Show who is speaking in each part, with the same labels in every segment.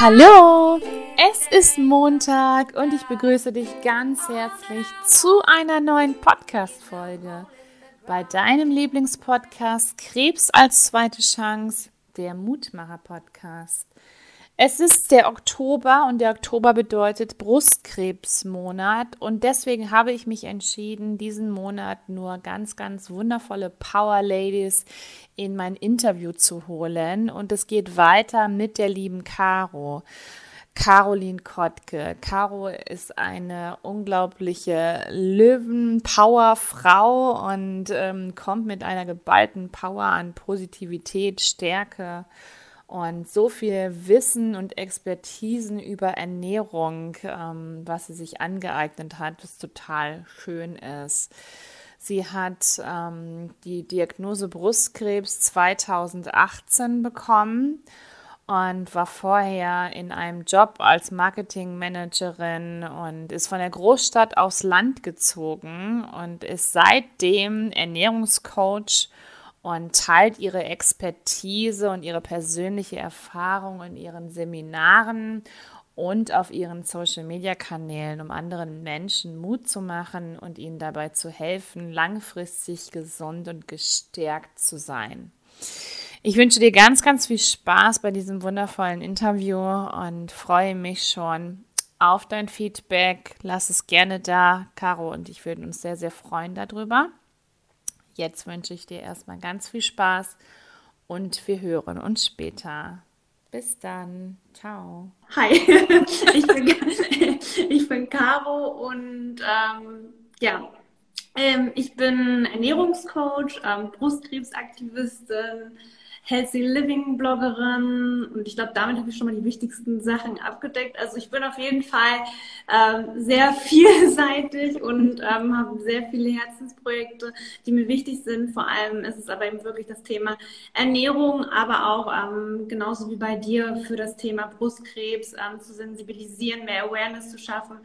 Speaker 1: Hallo, es ist Montag und ich begrüße dich ganz herzlich zu einer neuen Podcast-Folge bei deinem Lieblingspodcast Krebs als zweite Chance, der Mutmacher-Podcast. Es ist der Oktober und der Oktober bedeutet Brustkrebsmonat und deswegen habe ich mich entschieden, diesen Monat nur ganz, ganz wundervolle Power Ladies in mein Interview zu holen und es geht weiter mit der lieben Caro. Caroline Kottke. Caro ist eine unglaubliche Löwen-Power-Frau und ähm, kommt mit einer geballten Power an Positivität, Stärke und so viel Wissen und Expertisen über Ernährung, ähm, was sie sich angeeignet hat, was total schön ist. Sie hat ähm, die Diagnose Brustkrebs 2018 bekommen und war vorher in einem Job als Marketingmanagerin und ist von der Großstadt aufs Land gezogen und ist seitdem Ernährungscoach und teilt ihre Expertise und ihre persönliche Erfahrung in ihren Seminaren und auf ihren Social-Media-Kanälen, um anderen Menschen Mut zu machen und ihnen dabei zu helfen, langfristig gesund und gestärkt zu sein. Ich wünsche dir ganz, ganz viel Spaß bei diesem wundervollen Interview und freue mich schon auf dein Feedback. Lass es gerne da. Caro und ich würden uns sehr, sehr freuen darüber. Jetzt wünsche ich dir erstmal ganz viel Spaß und wir hören uns später. Bis dann. Ciao.
Speaker 2: Hi, ich bin, ich bin Caro und ähm, ja, ähm, ich bin Ernährungscoach, ähm, Brustkrebsaktivistin, Healthy Living Bloggerin und ich glaube, damit habe ich schon mal die wichtigsten Sachen abgedeckt. Also ich bin auf jeden Fall ähm, sehr vielseitig und ähm, habe sehr viele Herzensprojekte, die mir wichtig sind. Vor allem ist es aber eben wirklich das Thema Ernährung, aber auch ähm, genauso wie bei dir für das Thema Brustkrebs ähm, zu sensibilisieren, mehr Awareness zu schaffen.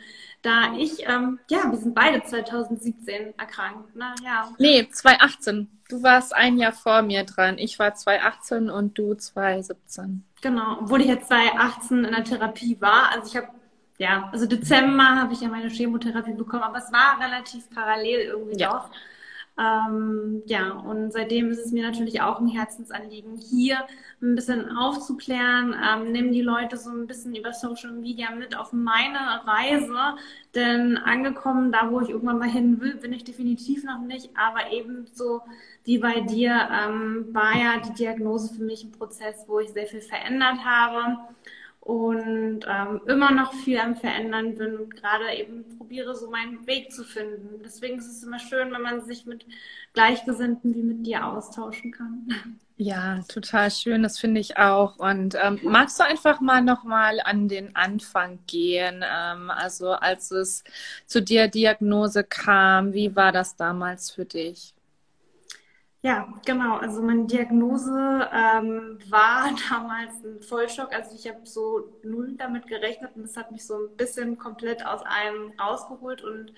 Speaker 2: Da ich, ähm, ja, wir sind beide 2017 erkrankt. Ne? Ja.
Speaker 1: Nee, 2018. Du warst ein Jahr vor mir dran. Ich war 2018 und du 2017.
Speaker 2: Genau, obwohl ich jetzt 2018 in der Therapie war. Also ich habe, ja, also Dezember habe ich ja meine Chemotherapie bekommen, aber es war relativ parallel irgendwie ja. doch. Ähm, ja, und seitdem ist es mir natürlich auch ein Herzensanliegen, hier ein bisschen aufzuklären. Ähm, nimm die Leute so ein bisschen über Social Media mit auf meine Reise, denn angekommen, da wo ich irgendwann mal hin will, bin ich definitiv noch nicht, aber eben so wie bei dir ähm, war ja die Diagnose für mich ein Prozess, wo ich sehr viel verändert habe und ähm, immer noch viel am Verändern bin und gerade eben probiere, so meinen Weg zu finden. Deswegen ist es immer schön, wenn man sich mit Gleichgesinnten wie mit dir austauschen kann.
Speaker 1: Ja, total schön, das finde ich auch. Und ähm, magst du einfach mal nochmal an den Anfang gehen? Ähm, also als es zu der Diagnose kam, wie war das damals für dich?
Speaker 2: Ja, genau. Also meine Diagnose ähm, war damals ein Vollschock. Also ich habe so null damit gerechnet und das hat mich so ein bisschen komplett aus einem rausgeholt und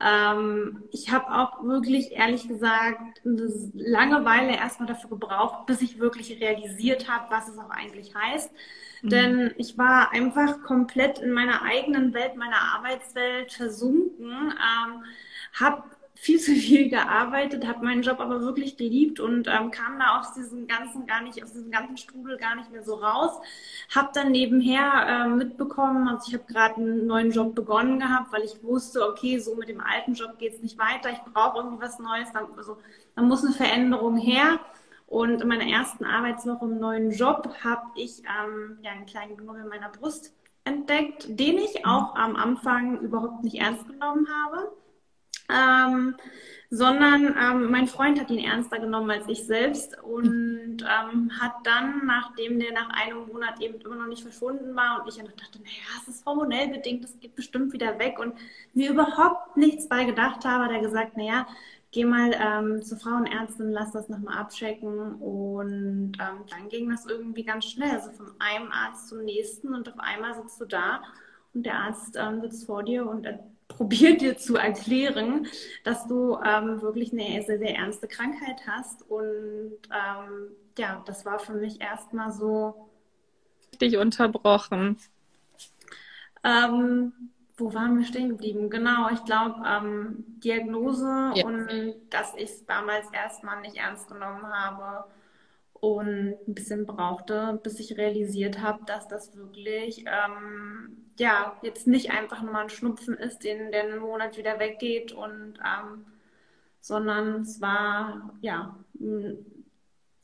Speaker 2: ähm, ich habe auch wirklich, ehrlich gesagt, eine lange Weile erstmal dafür gebraucht, bis ich wirklich realisiert habe, was es auch eigentlich heißt. Mhm. Denn ich war einfach komplett in meiner eigenen Welt, meiner Arbeitswelt versunken, ähm, habe viel zu viel gearbeitet, habe meinen Job aber wirklich geliebt und ähm, kam da aus diesem ganzen gar nicht, aus diesem ganzen Strudel gar nicht mehr so raus. Habe dann nebenher äh, mitbekommen, also ich habe gerade einen neuen Job begonnen gehabt, weil ich wusste, okay, so mit dem alten Job geht's nicht weiter, ich brauche irgendwie was Neues, dann, also, dann muss eine Veränderung her. Und in meiner ersten Arbeitswoche im neuen Job habe ich ähm, ja, einen kleinen Knubbel in meiner Brust entdeckt, den ich auch am Anfang überhaupt nicht ernst genommen habe ähm, sondern ähm, mein Freund hat ihn ernster genommen als ich selbst und ähm, hat dann, nachdem der nach einem Monat eben immer noch nicht verschwunden war und ich ja noch dachte, naja, es ist hormonell bedingt, das geht bestimmt wieder weg und mir überhaupt nichts bei gedacht habe, hat er gesagt, naja, geh mal ähm, zur Frauenärztin, lass das nochmal abchecken und ähm, dann ging das irgendwie ganz schnell, also von einem Arzt zum nächsten und auf einmal sitzt du da und der Arzt ähm, sitzt vor dir und er probiert dir zu erklären, dass du ähm, wirklich eine sehr, sehr ernste Krankheit hast. Und ähm, ja, das war für mich erstmal so.
Speaker 1: Dich unterbrochen.
Speaker 2: Ähm, wo waren wir stehen geblieben? Genau, ich glaube, ähm, Diagnose ja. und dass ich es damals erstmal nicht ernst genommen habe und ein bisschen brauchte, bis ich realisiert habe, dass das wirklich ähm, ja jetzt nicht einfach nur mal ein Schnupfen ist, den der einen Monat wieder weggeht und ähm, sondern es war ja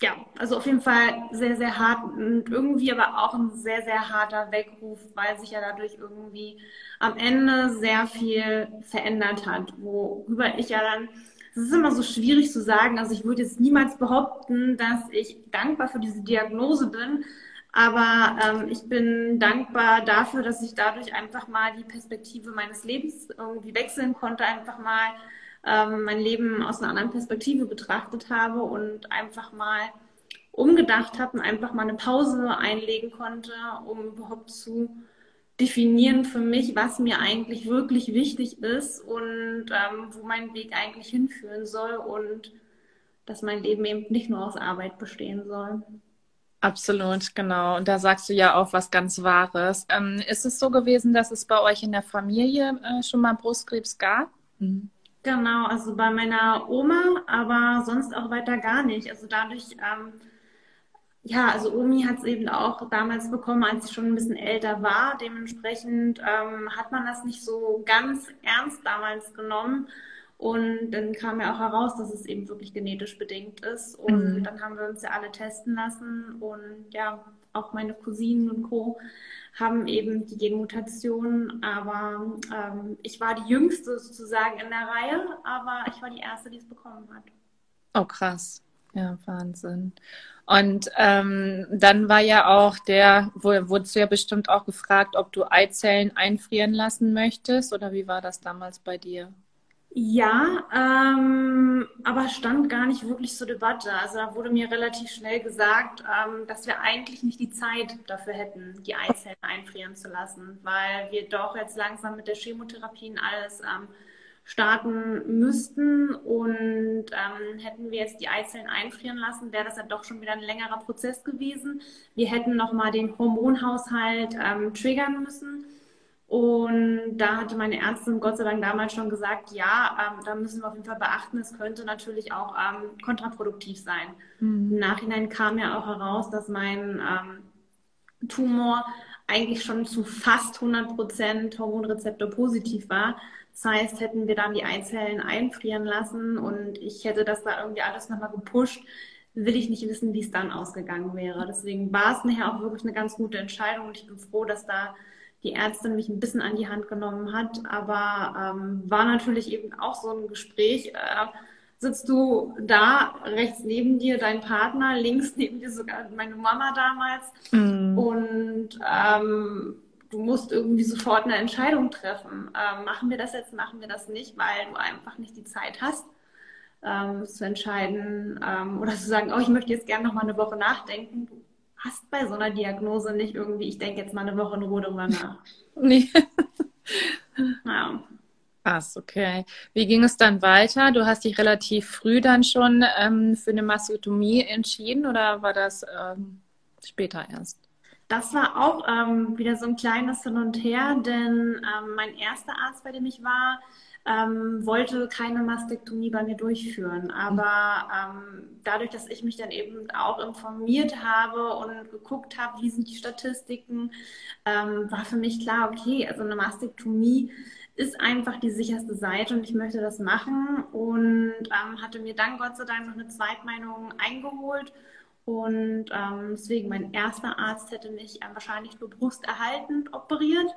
Speaker 2: ja, also auf jeden Fall sehr, sehr hart und irgendwie aber auch ein sehr, sehr harter Weckruf, weil sich ja dadurch irgendwie am Ende sehr viel verändert hat, worüber ich ja dann, es ist immer so schwierig zu sagen, also ich würde jetzt niemals behaupten, dass ich dankbar für diese Diagnose bin, aber ähm, ich bin dankbar dafür, dass ich dadurch einfach mal die Perspektive meines Lebens irgendwie wechseln konnte, einfach mal ähm, mein Leben aus einer anderen Perspektive betrachtet habe und einfach mal umgedacht habe und einfach mal eine Pause einlegen konnte, um überhaupt zu definieren für mich, was mir eigentlich wirklich wichtig ist und ähm, wo mein Weg eigentlich hinführen soll und dass mein Leben eben nicht nur aus Arbeit bestehen soll.
Speaker 1: Absolut, genau. Und da sagst du ja auch was ganz Wahres. Ähm, ist es so gewesen, dass es bei euch in der Familie äh, schon mal Brustkrebs gab? Mhm.
Speaker 2: Genau, also bei meiner Oma, aber sonst auch weiter gar nicht. Also dadurch, ähm, ja, also Omi hat es eben auch damals bekommen, als sie schon ein bisschen älter war. Dementsprechend ähm, hat man das nicht so ganz ernst damals genommen. Und dann kam ja auch heraus, dass es eben wirklich genetisch bedingt ist. Und mhm. dann haben wir uns ja alle testen lassen. Und ja, auch meine Cousinen und Co haben eben die Genmutation, aber ähm, ich war die Jüngste sozusagen in der Reihe, aber ich war die Erste, die es bekommen hat.
Speaker 1: Oh, krass. Ja, Wahnsinn. Und ähm, dann war ja auch der, wurdest du ja bestimmt auch gefragt, ob du Eizellen einfrieren lassen möchtest oder wie war das damals bei dir?
Speaker 2: Ja, ähm, aber stand gar nicht wirklich zur Debatte. Also da wurde mir relativ schnell gesagt, ähm, dass wir eigentlich nicht die Zeit dafür hätten, die Eizellen einfrieren zu lassen, weil wir doch jetzt langsam mit der Chemotherapie und alles ähm, starten müssten. Und ähm, hätten wir jetzt die Eizellen einfrieren lassen, wäre das ja doch schon wieder ein längerer Prozess gewesen. Wir hätten nochmal den Hormonhaushalt ähm, triggern müssen. Und da hatte meine Ärztin Gott sei Dank damals schon gesagt, ja, ähm, da müssen wir auf jeden Fall beachten, es könnte natürlich auch ähm, kontraproduktiv sein. Mhm. Im Nachhinein kam ja auch heraus, dass mein ähm, Tumor eigentlich schon zu fast 100 Prozent Hormonrezeptor positiv war. Das heißt, hätten wir dann die Eizellen einfrieren lassen und ich hätte das da irgendwie alles nochmal gepusht, will ich nicht wissen, wie es dann ausgegangen wäre. Deswegen war es nachher auch wirklich eine ganz gute Entscheidung und ich bin froh, dass da die Ärztin mich ein bisschen an die Hand genommen hat. Aber ähm, war natürlich eben auch so ein Gespräch. Äh, sitzt du da rechts neben dir, dein Partner, links neben dir sogar meine Mama damals. Mhm. Und ähm, du musst irgendwie sofort eine Entscheidung treffen. Ähm, machen wir das jetzt, machen wir das nicht, weil du einfach nicht die Zeit hast. Ähm, zu entscheiden ähm, oder zu sagen, oh, ich möchte jetzt gerne noch mal eine Woche nachdenken. Du hast bei so einer Diagnose nicht irgendwie, ich denke jetzt mal eine Woche in Ruhe drüber nach. nee.
Speaker 1: ja. Krass, okay. Wie ging es dann weiter? Du hast dich relativ früh dann schon ähm, für eine Mastektomie entschieden oder war das ähm, später erst?
Speaker 2: Das war auch ähm, wieder so ein kleines Hin und Her, denn ähm, mein erster Arzt, bei dem ich war, ähm, wollte keine Mastektomie bei mir durchführen. Aber ähm, dadurch, dass ich mich dann eben auch informiert habe und geguckt habe, wie sind die Statistiken, ähm, war für mich klar, okay, also eine Mastektomie ist einfach die sicherste Seite und ich möchte das machen und ähm, hatte mir dann Gott sei Dank noch eine Zweitmeinung eingeholt. Und ähm, deswegen, mein erster Arzt hätte mich ähm, wahrscheinlich nur brusterhaltend operiert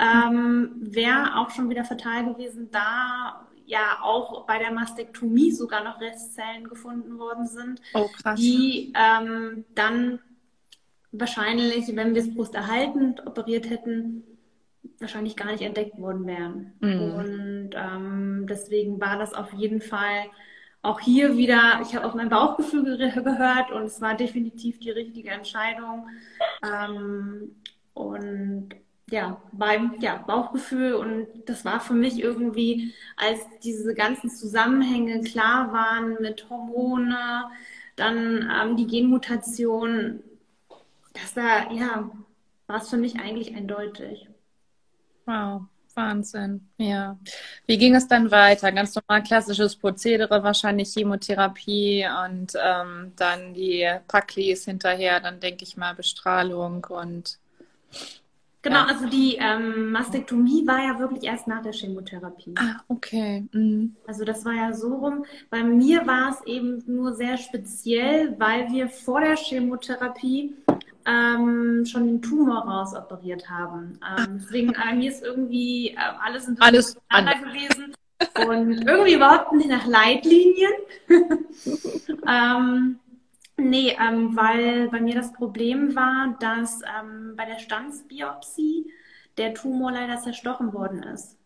Speaker 2: ähm, wäre auch schon wieder fatal gewesen, da ja auch bei der Mastektomie sogar noch Restzellen gefunden worden sind, oh, die ähm, dann wahrscheinlich, wenn wir es brusterhaltend operiert hätten, wahrscheinlich gar nicht entdeckt worden wären. Mhm. Und ähm, deswegen war das auf jeden Fall auch hier wieder, ich habe auf mein Bauchgefühl gehört und es war definitiv die richtige Entscheidung. Ähm, und ja, beim ja, Bauchgefühl und das war für mich irgendwie, als diese ganzen Zusammenhänge klar waren mit Hormone, dann ähm, die Genmutation, dass da, ja, war es für mich eigentlich eindeutig.
Speaker 1: Wow. Wahnsinn, ja. Wie ging es dann weiter? Ganz normal klassisches Prozedere, wahrscheinlich Chemotherapie und ähm, dann die Paklis hinterher, dann denke ich mal Bestrahlung und.
Speaker 2: Genau, ja. also die ähm, Mastektomie war ja wirklich erst nach der Chemotherapie.
Speaker 1: Ah, okay. Mhm.
Speaker 2: Also das war ja so rum. Bei mir war es eben nur sehr speziell, weil wir vor der Chemotherapie ähm, schon den Tumor rausoperiert haben. Ähm, deswegen, äh, mir ist irgendwie äh, alles ein
Speaker 1: alles
Speaker 2: gewesen und irgendwie überhaupt nicht nach Leitlinien. ähm, nee, ähm, weil bei mir das Problem war, dass ähm, bei der Stanzbiopsie der Tumor leider zerstochen worden ist.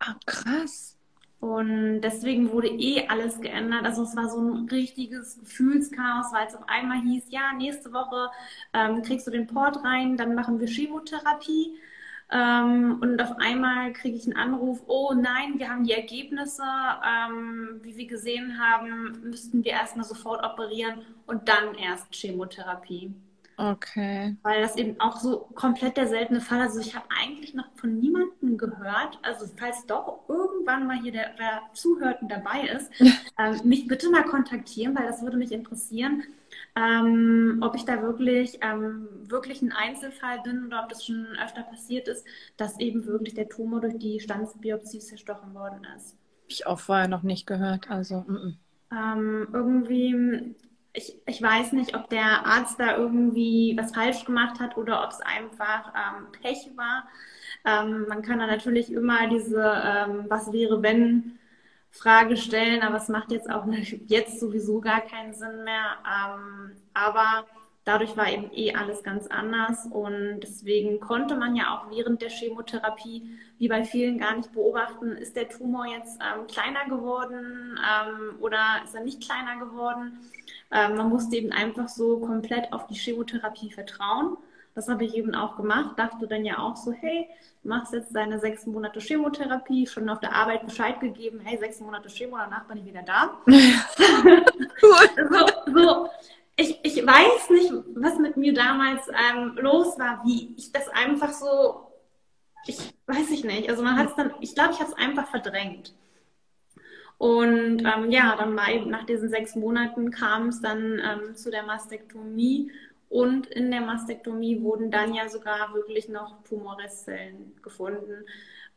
Speaker 1: Ah, krass.
Speaker 2: Und deswegen wurde eh alles geändert. Also es war so ein richtiges Gefühlschaos, weil es auf einmal hieß, ja, nächste Woche ähm, kriegst du den Port rein, dann machen wir Chemotherapie. Ähm, und auf einmal kriege ich einen Anruf, oh nein, wir haben die Ergebnisse, ähm, wie wir gesehen haben, müssten wir erstmal sofort operieren und dann erst Chemotherapie.
Speaker 1: Okay.
Speaker 2: Weil das eben auch so komplett der seltene Fall. Also ich habe eigentlich noch von niemandem gehört, also falls doch irgendwann mal hier der, der zuhört und dabei ist, ähm, mich bitte mal kontaktieren, weil das würde mich interessieren, ähm, ob ich da wirklich, ähm, wirklich ein Einzelfall bin oder ob das schon öfter passiert ist, dass eben wirklich der Tumor durch die Stanzbiopsie zerstochen worden ist.
Speaker 1: Ich auch vorher noch nicht gehört, also.
Speaker 2: Mm -mm. irgendwie ich, ich weiß nicht, ob der Arzt da irgendwie was falsch gemacht hat oder ob es einfach ähm, Pech war. Ähm, man kann da natürlich immer diese ähm, Was wäre, wenn Frage stellen, aber es macht jetzt auch jetzt sowieso gar keinen Sinn mehr. Ähm, aber dadurch war eben eh alles ganz anders und deswegen konnte man ja auch während der Chemotherapie, wie bei vielen, gar nicht beobachten, ist der Tumor jetzt ähm, kleiner geworden ähm, oder ist er nicht kleiner geworden. Ähm, man musste eben einfach so komplett auf die Chemotherapie vertrauen. Das habe ich eben auch gemacht. Dachte dann ja auch so, hey, du machst jetzt deine sechs Monate Chemotherapie, schon auf der Arbeit Bescheid gegeben, hey, sechs Monate Chemo, danach bin ich wieder da. cool. so, so. Ich, ich weiß nicht, was mit mir damals ähm, los war, wie ich das einfach so, ich weiß ich nicht. Also man hat es dann, ich glaube, ich habe es einfach verdrängt. Und ähm, ja, dann war eben nach diesen sechs Monaten kam es dann ähm, zu der Mastektomie und in der Mastektomie wurden dann ja sogar wirklich noch Tumorresszellen gefunden,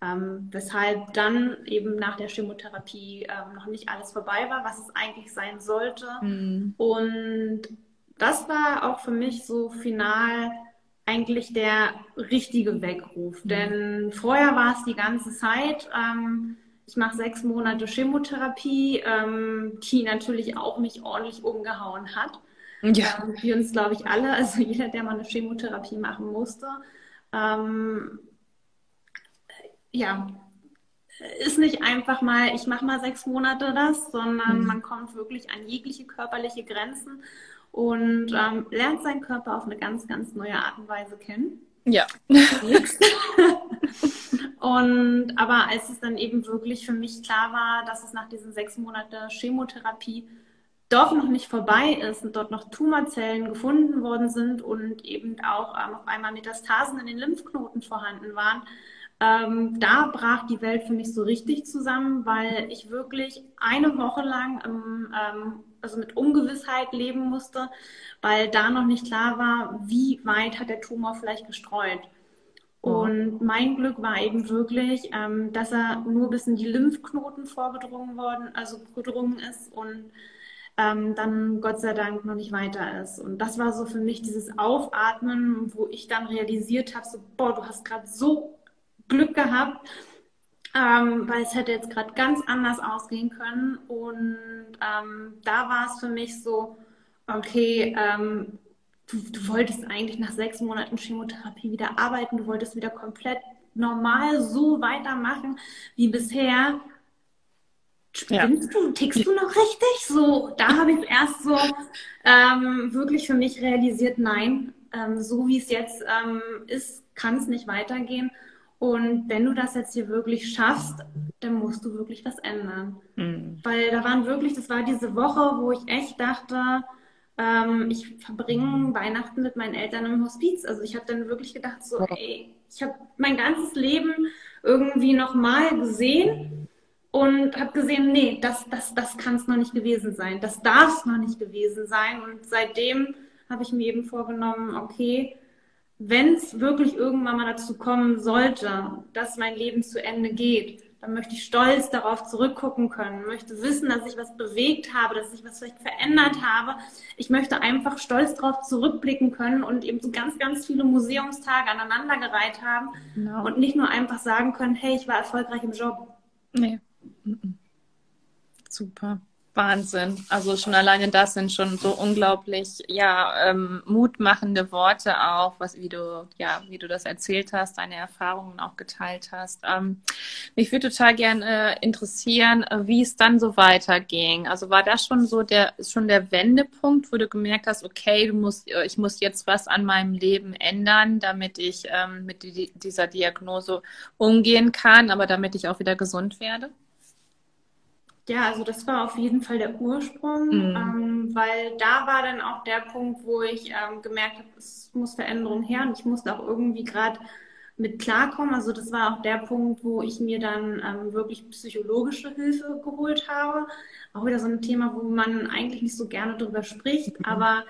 Speaker 2: ähm, weshalb dann eben nach der Chemotherapie ähm, noch nicht alles vorbei war, was es eigentlich sein sollte. Mhm. Und das war auch für mich so final eigentlich der richtige Weckruf, mhm. denn vorher war es die ganze Zeit. Ähm, ich mache sechs Monate Chemotherapie, ähm, die natürlich auch mich ordentlich umgehauen hat. Ja. Ähm, wir uns, glaube ich, alle, also jeder, der mal eine Chemotherapie machen musste. Ähm, ja, ist nicht einfach mal, ich mache mal sechs Monate das, sondern mhm. man kommt wirklich an jegliche körperliche Grenzen und ähm, lernt seinen Körper auf eine ganz, ganz neue Art und Weise kennen.
Speaker 1: Ja.
Speaker 2: Und aber als es dann eben wirklich für mich klar war, dass es nach diesen sechs Monaten Chemotherapie doch noch nicht vorbei ist und dort noch Tumorzellen gefunden worden sind und eben auch ähm, auf einmal Metastasen in den Lymphknoten vorhanden waren, ähm, da brach die Welt für mich so richtig zusammen, weil ich wirklich eine Woche lang ähm, ähm, also mit Ungewissheit leben musste, weil da noch nicht klar war, wie weit hat der Tumor vielleicht gestreut. Und mein Glück war eben wirklich, ähm, dass er nur bis in die Lymphknoten vorgedrungen worden, also gedrungen ist und ähm, dann Gott sei Dank noch nicht weiter ist. Und das war so für mich dieses Aufatmen, wo ich dann realisiert habe, so, boah, du hast gerade so Glück gehabt, ähm, weil es hätte jetzt gerade ganz anders ausgehen können. Und ähm, da war es für mich so, okay, ähm, du, du wolltest eigentlich nach sechs Monaten Chemotherapie wieder arbeiten, du wolltest wieder komplett normal so weitermachen wie bisher. Spinnst ja. du, tickst du noch richtig? So, da habe ich erst so ähm, wirklich für mich realisiert, nein, ähm, so wie es jetzt ähm, ist, kann es nicht weitergehen. Und wenn du das jetzt hier wirklich schaffst, dann musst du wirklich was ändern. Mhm. Weil da waren wirklich, das war diese Woche, wo ich echt dachte, ähm, ich verbringe Weihnachten mit meinen Eltern im Hospiz. Also ich habe dann wirklich gedacht, so, ey, ich habe mein ganzes Leben irgendwie nochmal gesehen und habe gesehen, nee, das, das, das kann es noch nicht gewesen sein. Das darf es noch nicht gewesen sein. Und seitdem habe ich mir eben vorgenommen, okay, wenn es wirklich irgendwann mal dazu kommen sollte, dass mein Leben zu Ende geht, dann möchte ich stolz darauf zurückgucken können, möchte wissen, dass ich was bewegt habe, dass ich was vielleicht verändert habe. Ich möchte einfach stolz darauf zurückblicken können und eben so ganz, ganz viele Museumstage aneinandergereiht haben genau. und nicht nur einfach sagen können, hey, ich war erfolgreich im Job.
Speaker 1: Nee. Super. Wahnsinn. Also schon alleine das sind schon so unglaublich, ja, ähm, mutmachende Worte auch, was, wie du, ja, wie du das erzählt hast, deine Erfahrungen auch geteilt hast. Ähm, mich würde total gerne äh, interessieren, äh, wie es dann so weiterging. Also war das schon so der, schon der Wendepunkt, wo du gemerkt hast, okay, du musst, äh, ich muss jetzt was an meinem Leben ändern, damit ich ähm, mit die, dieser Diagnose umgehen kann, aber damit ich auch wieder gesund werde?
Speaker 2: Ja, also das war auf jeden Fall der Ursprung, mhm. ähm, weil da war dann auch der Punkt, wo ich ähm, gemerkt habe, es muss Veränderung her und ich musste auch irgendwie gerade mit klarkommen. Also das war auch der Punkt, wo ich mir dann ähm, wirklich psychologische Hilfe geholt habe. Auch wieder so ein Thema, wo man eigentlich nicht so gerne drüber spricht, mhm. aber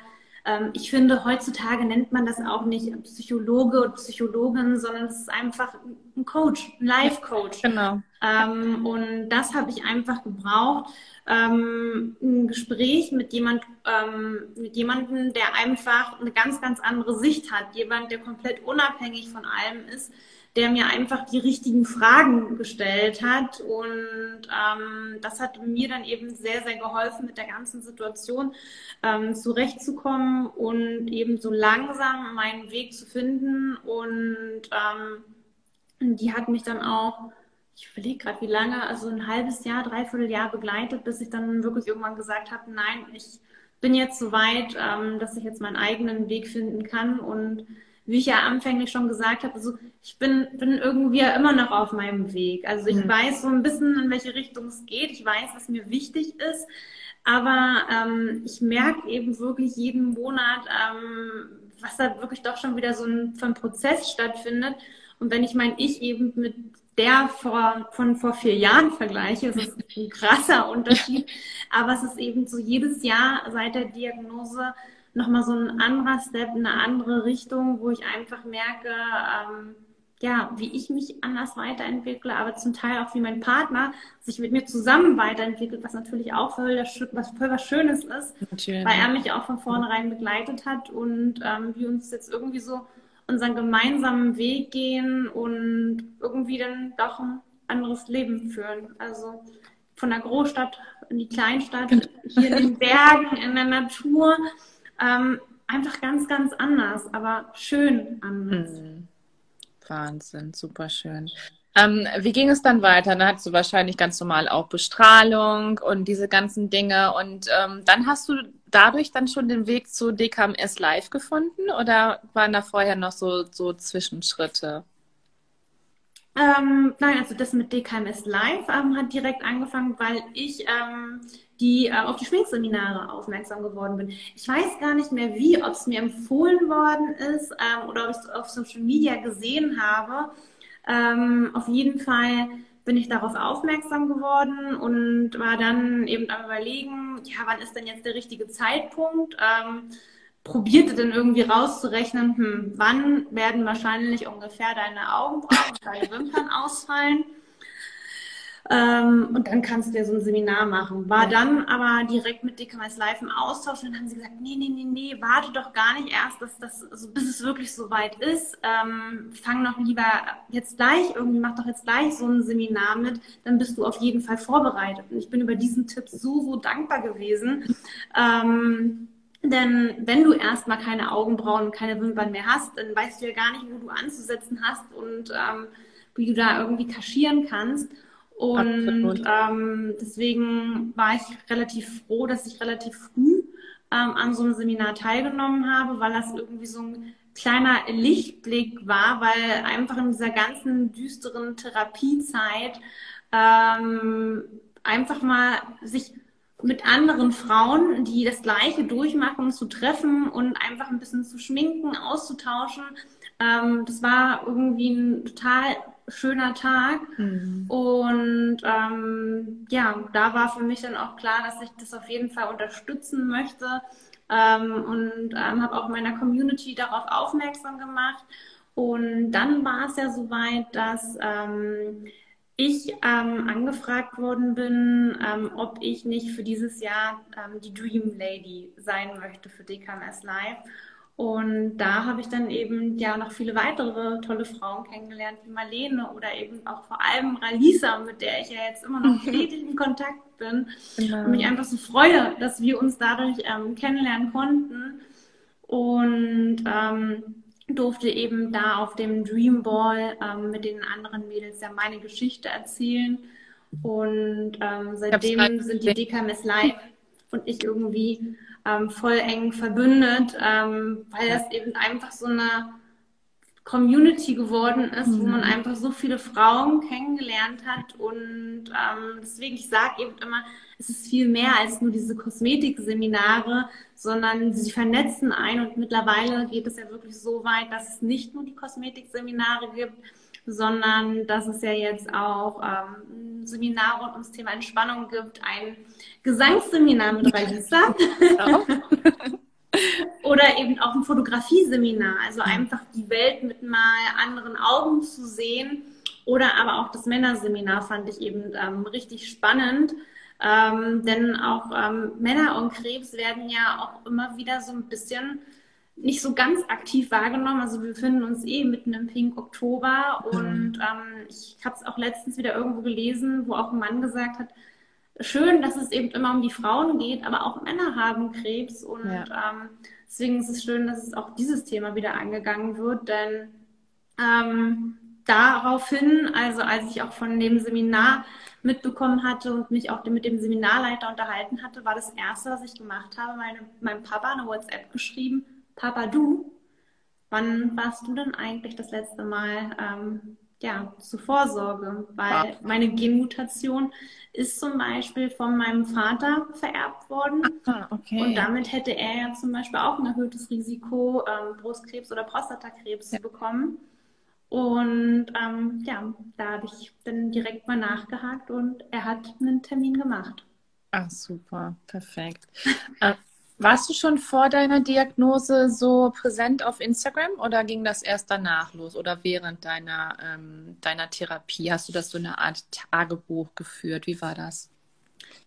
Speaker 2: ich finde, heutzutage nennt man das auch nicht Psychologe und Psychologin, sondern es ist einfach ein Coach, ein Life-Coach.
Speaker 1: Genau.
Speaker 2: Ähm, und das habe ich einfach gebraucht. Ähm, ein Gespräch mit jemand, ähm, mit jemandem, der einfach eine ganz, ganz andere Sicht hat. Jemand, der komplett unabhängig von allem ist der mir einfach die richtigen Fragen gestellt hat. Und ähm, das hat mir dann eben sehr, sehr geholfen, mit der ganzen Situation ähm, zurechtzukommen und eben so langsam meinen Weg zu finden. Und ähm, die hat mich dann auch ich überlege gerade, wie lange, also ein halbes Jahr, dreiviertel Jahr begleitet, bis ich dann wirklich irgendwann gesagt habe, nein, ich bin jetzt so weit, ähm, dass ich jetzt meinen eigenen Weg finden kann und wie ich ja anfänglich schon gesagt habe, also ich bin, bin irgendwie ja immer noch auf meinem Weg. Also ich mhm. weiß so ein bisschen, in welche Richtung es geht. Ich weiß, was mir wichtig ist. Aber ähm, ich merke eben wirklich jeden Monat, ähm, was da wirklich doch schon wieder so ein, so ein Prozess stattfindet. Und wenn ich mein Ich eben mit der vor, von vor vier Jahren vergleiche, ist es ein krasser Unterschied. Aber es ist eben so jedes Jahr seit der Diagnose nochmal so ein anderer Step, eine andere Richtung, wo ich einfach merke, ähm, ja, wie ich mich anders weiterentwickle, aber zum Teil auch wie mein Partner sich mit mir zusammen weiterentwickelt, was natürlich auch voll, was, voll was Schönes ist, natürlich. weil er mich auch von vornherein begleitet hat und ähm, wir uns jetzt irgendwie so unseren gemeinsamen Weg gehen und irgendwie dann doch ein anderes Leben führen. Also von der Großstadt in die Kleinstadt, hier in den Bergen, in der Natur. Ähm, einfach ganz, ganz anders, aber schön anders. Mhm.
Speaker 1: Wahnsinn, super schön. Ähm, wie ging es dann weiter? Dann hattest du wahrscheinlich ganz normal auch Bestrahlung und diese ganzen Dinge. Und ähm, dann hast du dadurch dann schon den Weg zu DKMS Live gefunden oder waren da vorher noch so, so Zwischenschritte?
Speaker 2: Ähm, nein, also das mit DKMS Live ähm, hat direkt angefangen, weil ich ähm, die äh, auf die Schminkseminare aufmerksam geworden bin. Ich weiß gar nicht mehr wie, ob es mir empfohlen worden ist ähm, oder ob ich es auf Social Media gesehen habe. Ähm, auf jeden Fall bin ich darauf aufmerksam geworden und war dann eben am überlegen, ja, wann ist denn jetzt der richtige Zeitpunkt? Ähm, probierte dann irgendwie rauszurechnen, hm, wann werden wahrscheinlich ungefähr deine Augenbrauen und deine Wimpern ausfallen. Ähm, und dann kannst du ja so ein Seminar machen. War dann aber direkt mit DKMS Live im Austausch und dann haben sie gesagt, nee, nee, nee, nee, warte doch gar nicht erst, dass das, also bis es wirklich so weit ist. Ähm, fang noch lieber jetzt gleich, irgendwie mach doch jetzt gleich so ein Seminar mit, dann bist du auf jeden Fall vorbereitet. Und ich bin über diesen Tipp so, so dankbar gewesen. Ähm, denn wenn du erstmal keine Augenbrauen und keine Wimpern mehr hast, dann weißt du ja gar nicht, wo du anzusetzen hast und ähm, wie du da irgendwie kaschieren kannst. Und ähm, deswegen war ich relativ froh, dass ich relativ früh ähm, an so einem Seminar teilgenommen habe, weil das irgendwie so ein kleiner Lichtblick war, weil einfach in dieser ganzen düsteren Therapiezeit ähm, einfach mal sich mit anderen Frauen, die das Gleiche durchmachen, zu treffen und einfach ein bisschen zu schminken, auszutauschen. Ähm, das war irgendwie ein total schöner Tag. Mhm. Und ähm, ja, da war für mich dann auch klar, dass ich das auf jeden Fall unterstützen möchte ähm, und ähm, habe auch meiner Community darauf aufmerksam gemacht. Und dann war es ja soweit, dass ähm, ich ähm, angefragt worden bin, ähm, ob ich nicht für dieses Jahr die Dream Lady sein möchte für DKMS Live. Und da habe ich dann eben ja noch viele weitere tolle Frauen kennengelernt, wie Marlene oder eben auch vor allem Ralisa, mit der ich ja jetzt immer noch stetig in Kontakt bin. Genau. Und mich einfach so freue, dass wir uns dadurch ähm, kennenlernen konnten. Und ähm, durfte eben da auf dem Dream Ball ähm, mit den anderen Mädels ja meine Geschichte erzählen. Und ähm, seitdem sind die DKMS Live und ich irgendwie ähm, voll eng verbündet, ähm, weil das eben einfach so eine Community geworden ist, mhm. wo man einfach so viele Frauen kennengelernt hat. Und ähm, deswegen, ich sage eben immer, es ist viel mehr als nur diese Kosmetikseminare, sondern sie vernetzen ein. Und mittlerweile geht es ja wirklich so weit, dass es nicht nur die Kosmetikseminare gibt, sondern dass es ja jetzt auch ähm, Seminare rund ums Thema Entspannung gibt, ein Gesangsseminar mit Ralisa. Oder eben auch ein Fotografieseminar, also einfach die Welt mit mal anderen Augen zu sehen. Oder aber auch das Männerseminar fand ich eben ähm, richtig spannend. Ähm, denn auch ähm, Männer und Krebs werden ja auch immer wieder so ein bisschen nicht so ganz aktiv wahrgenommen. Also wir befinden uns eh mitten im Pink Oktober und ähm, ich habe es auch letztens wieder irgendwo gelesen, wo auch ein Mann gesagt hat, schön, dass es eben immer um die Frauen geht, aber auch Männer haben Krebs und ja. ähm, deswegen ist es schön, dass es auch dieses Thema wieder angegangen wird, denn ähm, daraufhin, also als ich auch von dem Seminar mitbekommen hatte und mich auch mit dem Seminarleiter unterhalten hatte, war das erste, was ich gemacht habe, meine, meinem Papa eine WhatsApp geschrieben, Papa, du, wann warst du denn eigentlich das letzte Mal ähm, ja, zur Vorsorge? Weil meine Genmutation ist zum Beispiel von meinem Vater vererbt worden. Ah, okay. Und damit hätte er ja zum Beispiel auch ein erhöhtes Risiko, ähm, Brustkrebs oder Prostatakrebs ja. zu bekommen. Und ähm, ja, da habe ich dann direkt mal nachgehakt und er hat einen Termin gemacht.
Speaker 1: Ach, super, perfekt. warst du schon vor deiner Diagnose so präsent auf Instagram oder ging das erst danach los oder während deiner, ähm, deiner Therapie? Hast du das so eine Art Tagebuch geführt? Wie war das?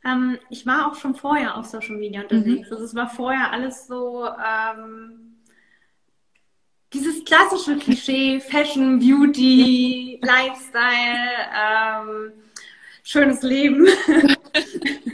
Speaker 2: Ähm, ich war auch schon vorher auf Social Media unterwegs. Mhm. Also es war vorher alles so ähm, dieses klassische Klischee, Fashion, Beauty, Lifestyle, ähm, schönes Leben.